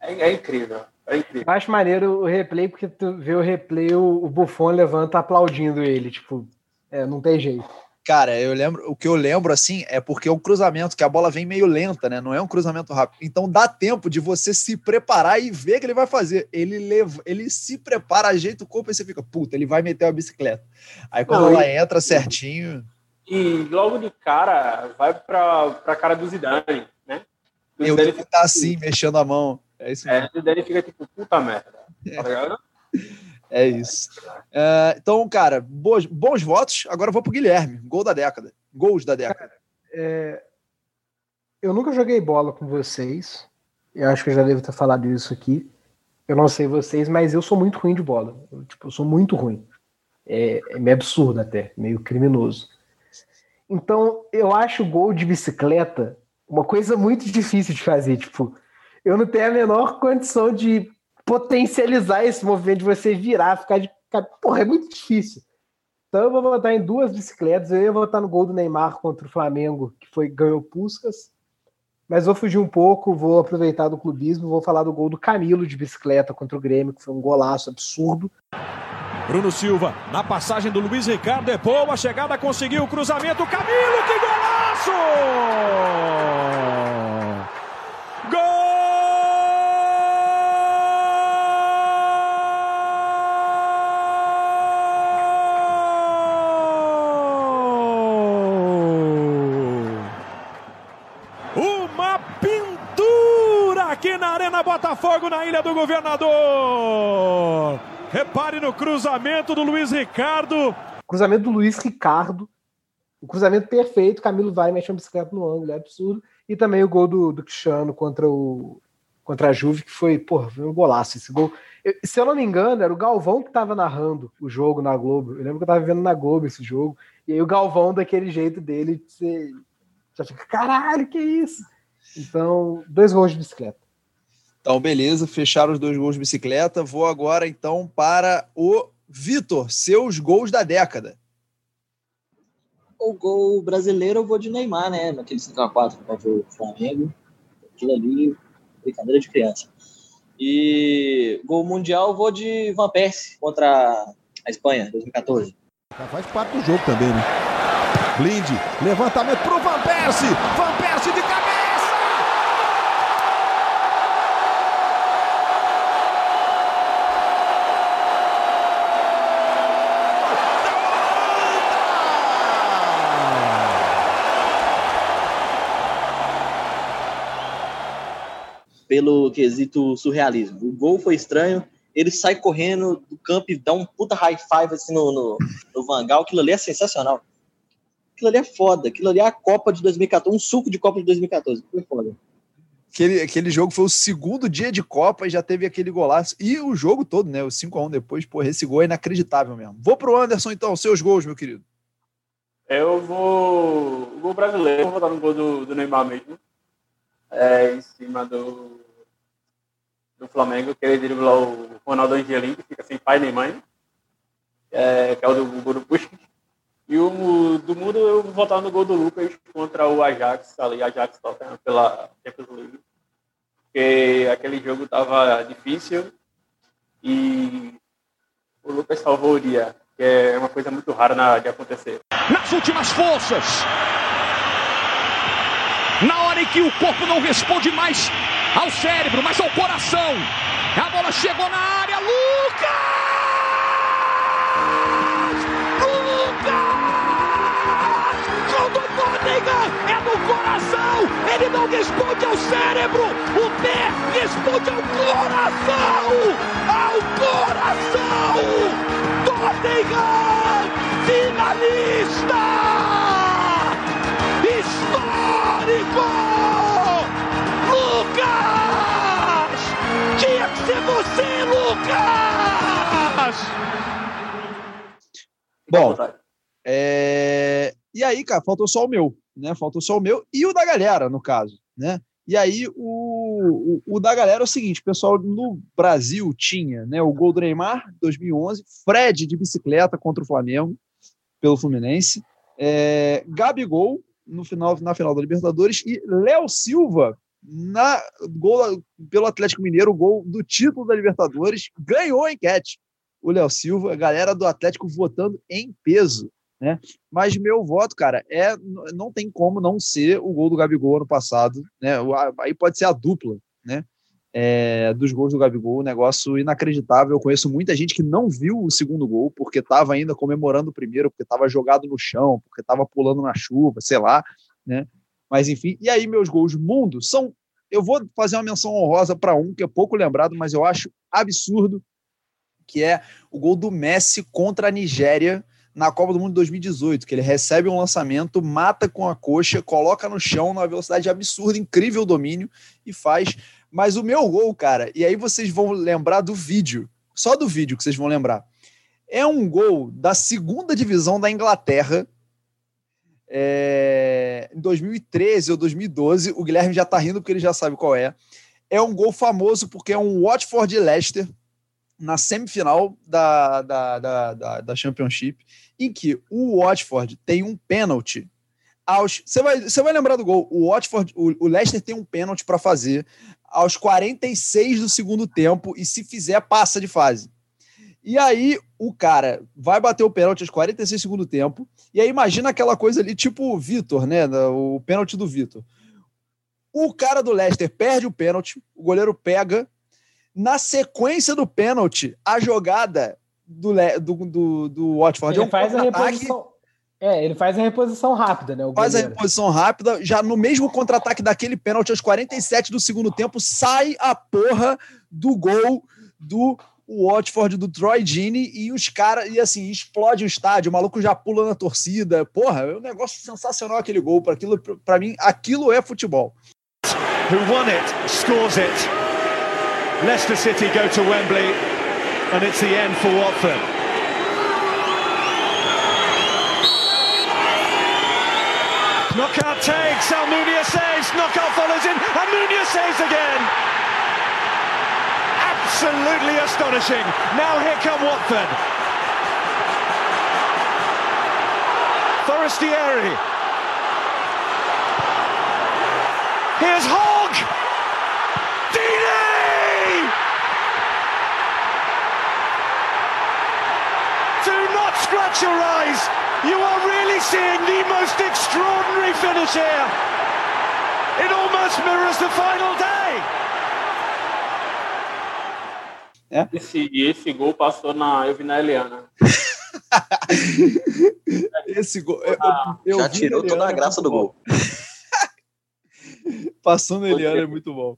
Speaker 3: é, é incrível. É incrível.
Speaker 4: Acho maneiro o replay, porque tu vê o replay, o, Buffon levanta aplaudindo ele. Tipo, é, não tem jeito.
Speaker 1: Cara, eu lembro, o que eu lembro assim é porque é um cruzamento, que a bola vem meio lenta, né? Não é um cruzamento rápido. Então dá tempo de você se preparar e ver o que ele vai fazer. Ele leva, ele se prepara, ajeita o corpo e você fica, puta, ele vai meter uma bicicleta. Aí quando
Speaker 3: Não,
Speaker 1: ela
Speaker 3: e-
Speaker 1: entra certinho,
Speaker 3: E logo de cara, vai para a cara do Zidane, né? O
Speaker 1: eu
Speaker 3: Zidane
Speaker 1: ele tá assim, mexendo a mão. É isso mesmo.
Speaker 3: É, Zidane fica tipo, puta merda. Tá ligado?
Speaker 1: É isso. É, então, cara, boas- bons votos. Agora eu vou pro Guilherme. Gol da década. Gols da década.
Speaker 4: É, eu nunca joguei bola com vocês. Eu acho que eu já devo ter falado isso aqui. Eu não sei vocês, mas eu sou muito ruim de bola. Eu, tipo, eu sou muito ruim. É, é meio absurdo até, meio criminoso. Então, eu acho o gol de bicicleta uma coisa muito difícil de fazer. Tipo, eu não tenho a menor condição de potencializar esse movimento de você virar, ficar de. Porra, é muito difícil. Então eu vou votar em duas bicicletas. Eu ia votar no gol do Neymar contra o Flamengo, que foi ganhou Puscas. Mas vou fugir um pouco, vou aproveitar do clubismo, vou falar do gol do Camilo de bicicleta contra o Grêmio, que foi um golaço absurdo.
Speaker 10: Bruno Silva, na passagem do Luiz Ricardo, é boa a chegada, conseguiu o cruzamento. Camilo, que golaço! Uma pintura aqui na Arena Botafogo, na Ilha do Governador. Repare no cruzamento do Luiz Ricardo.
Speaker 4: Cruzamento do Luiz Ricardo. O cruzamento perfeito. Camilo vai e mexe uma bicicleta no ângulo, é absurdo. E também o gol do, do Cristiano contra, o, contra a Juve, que foi, porra, foi um golaço esse gol. Eu- se eu não me engano, era o Galvão que estava narrando o jogo na Globo. Eu lembro que eu estava vendo na Globo esse jogo. E aí o Galvão, daquele jeito dele, você já fica, caralho, que isso? Então, dois gols de bicicleta.
Speaker 1: Então, beleza, fecharam os dois gols de bicicleta. Vou agora, então, para o Vitor, seus gols da década.
Speaker 5: O gol brasileiro eu vou de Neymar, né? Naquele 5x4 contra o Flamengo. Aquilo ali, brincadeira de criança. E gol mundial eu vou de Van Persie contra a Espanha, 2014.
Speaker 8: Já faz parte do jogo também, né? Blind, levantamento pro Van Persie. Van Persie de cabeça!
Speaker 5: Pelo quesito surrealismo. O gol foi estranho, ele sai correndo do campo e dá um puta high five assim no, no, no Vangal, aquilo ali é sensacional. Aquilo ali é foda, aquilo ali é a Copa de 2014, um suco de Copa de 2014, foi foda.
Speaker 1: Aquele, aquele jogo foi o segundo dia de Copa e já teve aquele golaço. E o jogo todo, né? O 5x1 depois, porra, esse gol é inacreditável mesmo. Vou pro Anderson, então, seus gols, meu querido.
Speaker 3: Eu vou. O gol brasileiro, vou votar no gol do, do Neymar mesmo. É, em cima do, do Flamengo, que ele driblou o Ronaldo Angelim, que fica sem pai nem mãe. É, que é o do gol do. E o do mundo eu vou votar no gol do Lucas contra o Ajax, ali, Ajax Tottenham pela Champions League. Porque aquele jogo tava difícil e o Lucas salvou o dia, que é uma coisa muito rara na, de acontecer.
Speaker 10: nas últimas forças. Na hora em que o corpo não responde mais ao cérebro, mas ao coração. A bola chegou na área, Lucas! Lucas! Gol do Tottenham! É no coração! Ele não responde ao cérebro! O pé responde ao coração! Ao coração! Tottenham! Finalista! Histórico! Você, Lucas!
Speaker 1: Bom, é... e aí, cara, faltou só o meu, né? Faltou só o meu e o da galera, no caso, né? E aí, o, o, o da galera é o seguinte: o pessoal no Brasil tinha né, o gol do Neymar, 2011, Fred de bicicleta contra o Flamengo, pelo Fluminense, é, Gabigol no final, na final da Libertadores e Léo Silva na gol pelo Atlético Mineiro, o gol do título da Libertadores, ganhou a enquete. O Léo Silva, a galera do Atlético votando em peso, né? Mas meu voto, cara, é não tem como não ser o gol do Gabigol ano passado, né? Aí pode ser a dupla, né? É, dos gols do Gabigol, um negócio inacreditável. Eu conheço muita gente que não viu o segundo gol porque estava ainda comemorando o primeiro, porque estava jogado no chão, porque estava pulando na chuva, sei lá, né? Mas enfim, e aí meus gols mundo são. Eu vou fazer uma menção honrosa para um que é pouco lembrado, mas eu acho absurdo, que é o gol do Messi contra a Nigéria na Copa do Mundo de 2018, que ele recebe um lançamento, mata com a coxa, coloca no chão numa velocidade absurda, incrível domínio e faz. Mas o meu gol, cara, e aí vocês vão lembrar do vídeo, só do vídeo que vocês vão lembrar. É um gol da segunda divisão da Inglaterra, é, em 2013 ou 2012. O Guilherme já tá rindo porque ele já sabe qual é. É um gol famoso porque é um Watford e Leicester na semifinal da, da, da, da, da Championship, em que o Watford tem um pênalti. Você, vai, você vai lembrar do gol. O Watford, o, o Leicester tem um pênalti para fazer aos 46 do segundo tempo e se fizer, passa de fase. E aí o cara vai bater o pênalti aos 46 do segundo tempo. E aí imagina aquela coisa ali, tipo o Vitor, né? O pênalti do Vitor. O cara do Leicester perde o pênalti, o goleiro pega. Na sequência do pênalti, a jogada do, Le- do, do, do Watford é
Speaker 4: Ele
Speaker 1: um
Speaker 4: faz a reposição. É, ele faz a reposição rápida, né?
Speaker 1: Faz a reposição rápida, já no mesmo contra-ataque daquele pênalti, aos 47 do segundo tempo, sai a porra do gol do Watford, do Troy Deeney, e os caras, e assim, explode o estádio, o maluco já pula na torcida. Porra, é um negócio sensacional aquele gol. Para aquilo, para mim, aquilo é futebol.
Speaker 15: who won it, scores it. Leicester City go to Wembley, and it's the end for Watford. Knockout takes, Almunia saves, knockout follows in, Almunia saves again. Absolutely astonishing. Now here come Watford. Forestieri. Here's Hogg! Deeney! Do not scratch your eyes. You are really seeing the most extraordinary finish here. It almost mirrors the final day.
Speaker 3: Esse, e esse gol passou na. Eu vi na Eliana.
Speaker 1: Esse gol. eu-
Speaker 3: Ah,
Speaker 1: eu
Speaker 5: Já
Speaker 1: vi
Speaker 5: tirou
Speaker 1: na
Speaker 5: toda a
Speaker 1: Eliana,
Speaker 5: graça do gol.
Speaker 1: Passando Eliana é muito bom.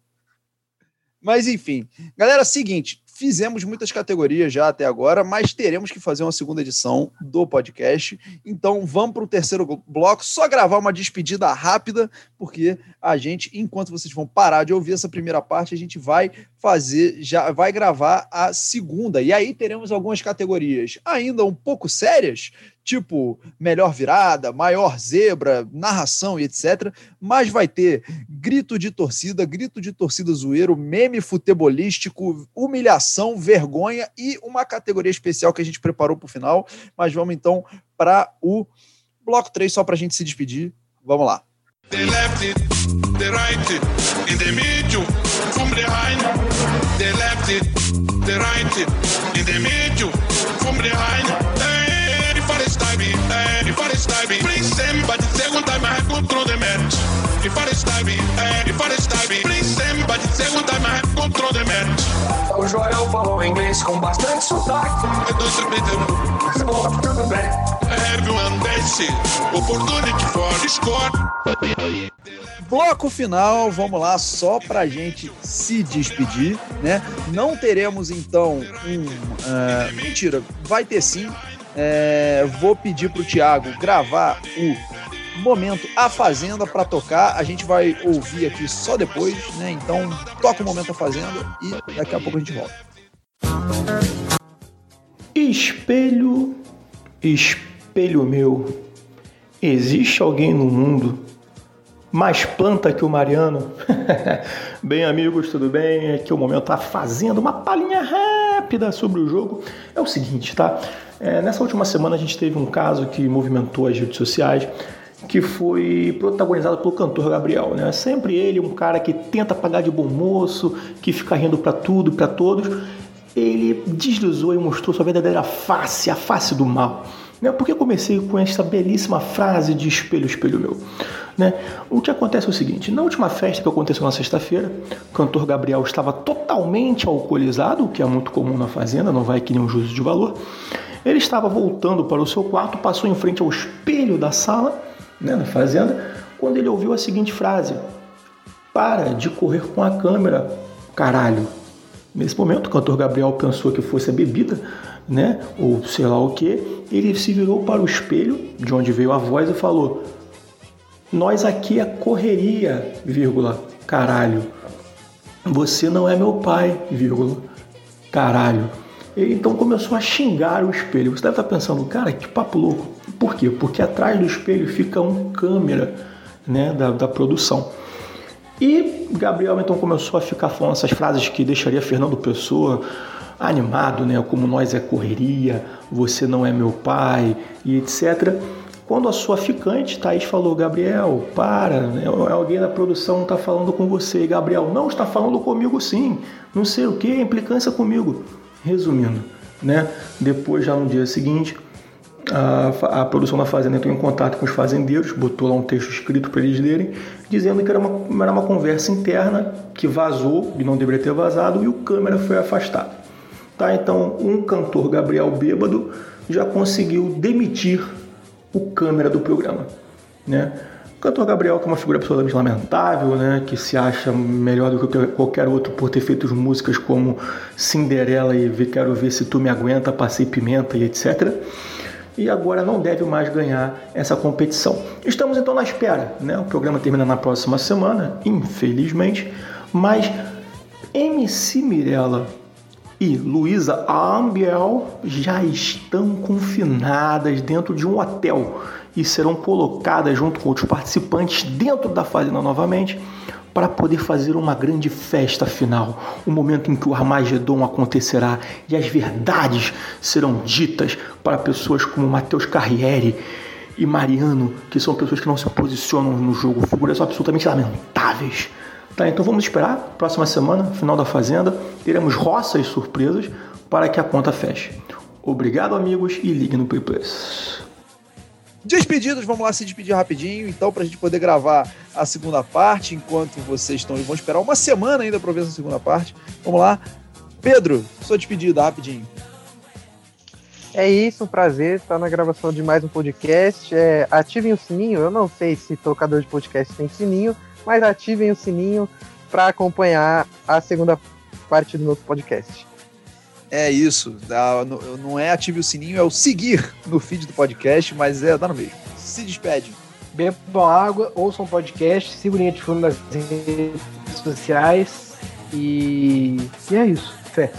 Speaker 1: Mas enfim, galera, seguinte, fizemos muitas categorias já até agora, mas teremos que fazer uma segunda edição do podcast. Então vamos para o terceiro bloco, só gravar uma despedida rápida, porque a gente, enquanto vocês vão parar de ouvir essa primeira parte, a gente vai fazer, já vai gravar a segunda. E aí teremos algumas categorias ainda um pouco sérias, tipo melhor virada, maior zebra, narração e etc. Mas vai ter grito de torcida, grito de torcida zoeiro, meme futebolístico, humilhação, vergonha e uma categoria especial que a gente preparou para o final. Mas vamos então para o bloco 3, só para a gente se despedir. Vamos lá.
Speaker 11: The left, right, in the middle, from behind. Left, right, in the middle, from behind. The stabby. Bring somebody, second time I control the match.
Speaker 16: O Joel falou inglês com bastante sotaque. Bom, tudo bem.
Speaker 11: Everyone dance, opportunity for the score.
Speaker 1: Bloco final, vamos lá, só pra gente se despedir, né? Não teremos então um. uh, mentira, vai ter sim. É, vou pedir pro Thiago gravar o momento A Fazenda para tocar. A gente vai ouvir aqui só depois, né? Então toca o momento A Fazenda e daqui a pouco a gente volta.
Speaker 17: Espelho, espelho meu, existe alguém no mundo mais planta que o Mariano? bem, amigos, tudo bem? Aqui é o momento tá fazendo uma palhinha rápida sobre o jogo. É o seguinte, tá? É, nessa última semana a gente teve um caso que movimentou as redes sociais que foi protagonizado pelo cantor Gabriel, né? Sempre ele, um cara que tenta pagar de bom moço, que fica rindo para tudo, para todos. Ele deslizou e mostrou sua verdadeira face, a face do mal. Né? Por que eu comecei com esta belíssima frase de espelho, espelho meu? Né? O que acontece é o seguinte: na última festa que aconteceu na sexta-feira, o cantor Gabriel estava totalmente alcoolizado, o que é muito comum na fazenda, não vai que nem um juízo de valor. Ele estava voltando para o seu quarto, passou em frente ao espelho da sala, né, na fazenda, quando ele ouviu a seguinte frase: Para de correr com a câmera, caralho. Nesse momento, o cantor Gabriel pensou que fosse a bebida, né, ou sei lá o que. Ele se virou para o espelho, de onde veio a voz, e falou: Nós aqui é correria, vírgula, caralho. Você não é meu pai, vírgula, caralho. Ele então começou a xingar o espelho. Você deve estar pensando, cara, que papo louco. Por quê? Porque atrás do espelho fica um câmera né, da, da produção. E Gabriel então começou a ficar falando essas frases que deixaria Fernando Pessoa animado, né? Como nós é correria, você não é meu pai e etc. Quando a sua ficante, Thaís, falou, Gabriel, para, né? alguém da produção está falando com você. E Gabriel, não, está falando comigo sim, não sei o que, implicância comigo. Resumindo, né? Depois, já no dia seguinte, a, a produção da fazenda entrou em contato com os fazendeiros, botou lá um texto escrito para eles lerem, dizendo que era uma, era uma conversa interna que vazou e não deveria ter vazado e o câmera foi afastado. Tá? Então, um cantor, Gabriel Bêbado, já conseguiu demitir o câmera do programa. Né? O cantor Gabriel, que é uma figura absolutamente lamentável, né? que se acha melhor do que qualquer outro por ter feito músicas como Cinderela e Quero Ver Se Tu Me Aguenta, Passei Pimenta e etc e agora não deve mais ganhar essa competição. Estamos então na espera, né? O programa termina na próxima semana, infelizmente, mas MC Mirella e Luísa Ambiel já estão confinadas dentro de um hotel e serão colocadas junto com outros participantes dentro da fazenda novamente para poder fazer uma grande festa final, o momento em que o Armagedon acontecerá e as verdades serão ditas para pessoas como Matheus Carriere e Mariano, que são pessoas que não se posicionam no jogo, figuras absolutamente lamentáveis. Tá, então vamos esperar, próxima semana, final da Fazenda, teremos roças surpresas para que a conta feche. Obrigado, amigos, e ligue no Play Plus.
Speaker 1: Despedidos, vamos lá se despedir rapidinho, então, para a gente poder gravar a segunda parte, enquanto vocês estão. Vão esperar uma semana ainda para ver essa segunda parte. Vamos lá. Pedro, sua despedida, rapidinho.
Speaker 2: É isso, um prazer estar na gravação de mais um podcast. É, ativem o sininho, eu não sei se tocador de podcast tem sininho, mas ativem o sininho para acompanhar a segunda parte do nosso podcast.
Speaker 1: É isso. Não é ative o sininho, é o seguir no feed do podcast, mas é dá no mesmo. Se despede.
Speaker 4: Bebam água, ouçam o podcast, sigam o Linha de Fundo nas redes sociais. E, e é isso. Fé.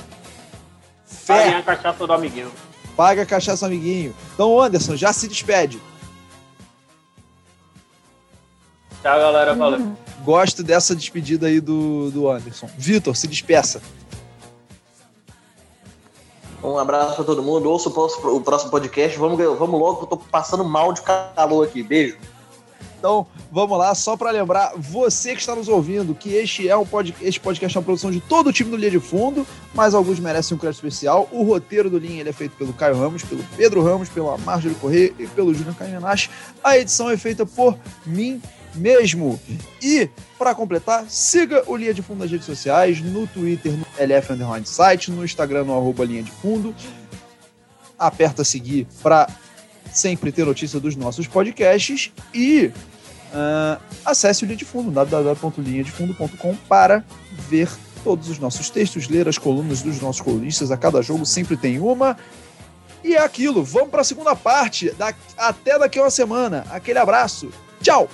Speaker 3: Paguem a cachaça do amiguinho.
Speaker 1: Paga a cachaça amiguinho. Então, Anderson, já se despede.
Speaker 3: Tchau, galera. Valeu.
Speaker 1: Gosto dessa despedida aí do, do Anderson. Vitor, se despeça.
Speaker 5: Um abraço pra todo mundo. Ouça o próximo, podcast. Vamos, vamos logo, que eu tô passando mal de calor aqui. Beijo.
Speaker 1: Então, vamos lá, só para lembrar, você que está nos ouvindo, que este é um pod, este podcast é uma produção de todo o time do Linha de Fundo, mas alguns merecem um crédito especial. O roteiro do Linha ele é feito pelo Caio Ramos, pelo Pedro Ramos, pela Marjorie Corrêa e pelo Júnior Caminhanache. A edição é feita por mim mesmo. E, para completar, siga o Linha de Fundo nas redes sociais, no Twitter, no LF Site, no Instagram, no arroba Linha de Fundo. Aperta seguir para sempre ter notícia dos nossos podcasts e ah, acesse o Linha de Fundo, www.linhadefundo.com para ver todos os nossos textos, ler as colunas dos nossos colunistas. A cada jogo sempre tem uma. E é aquilo. Vamos para a segunda parte. Da- até daqui a uma semana. Aquele abraço. Tchau!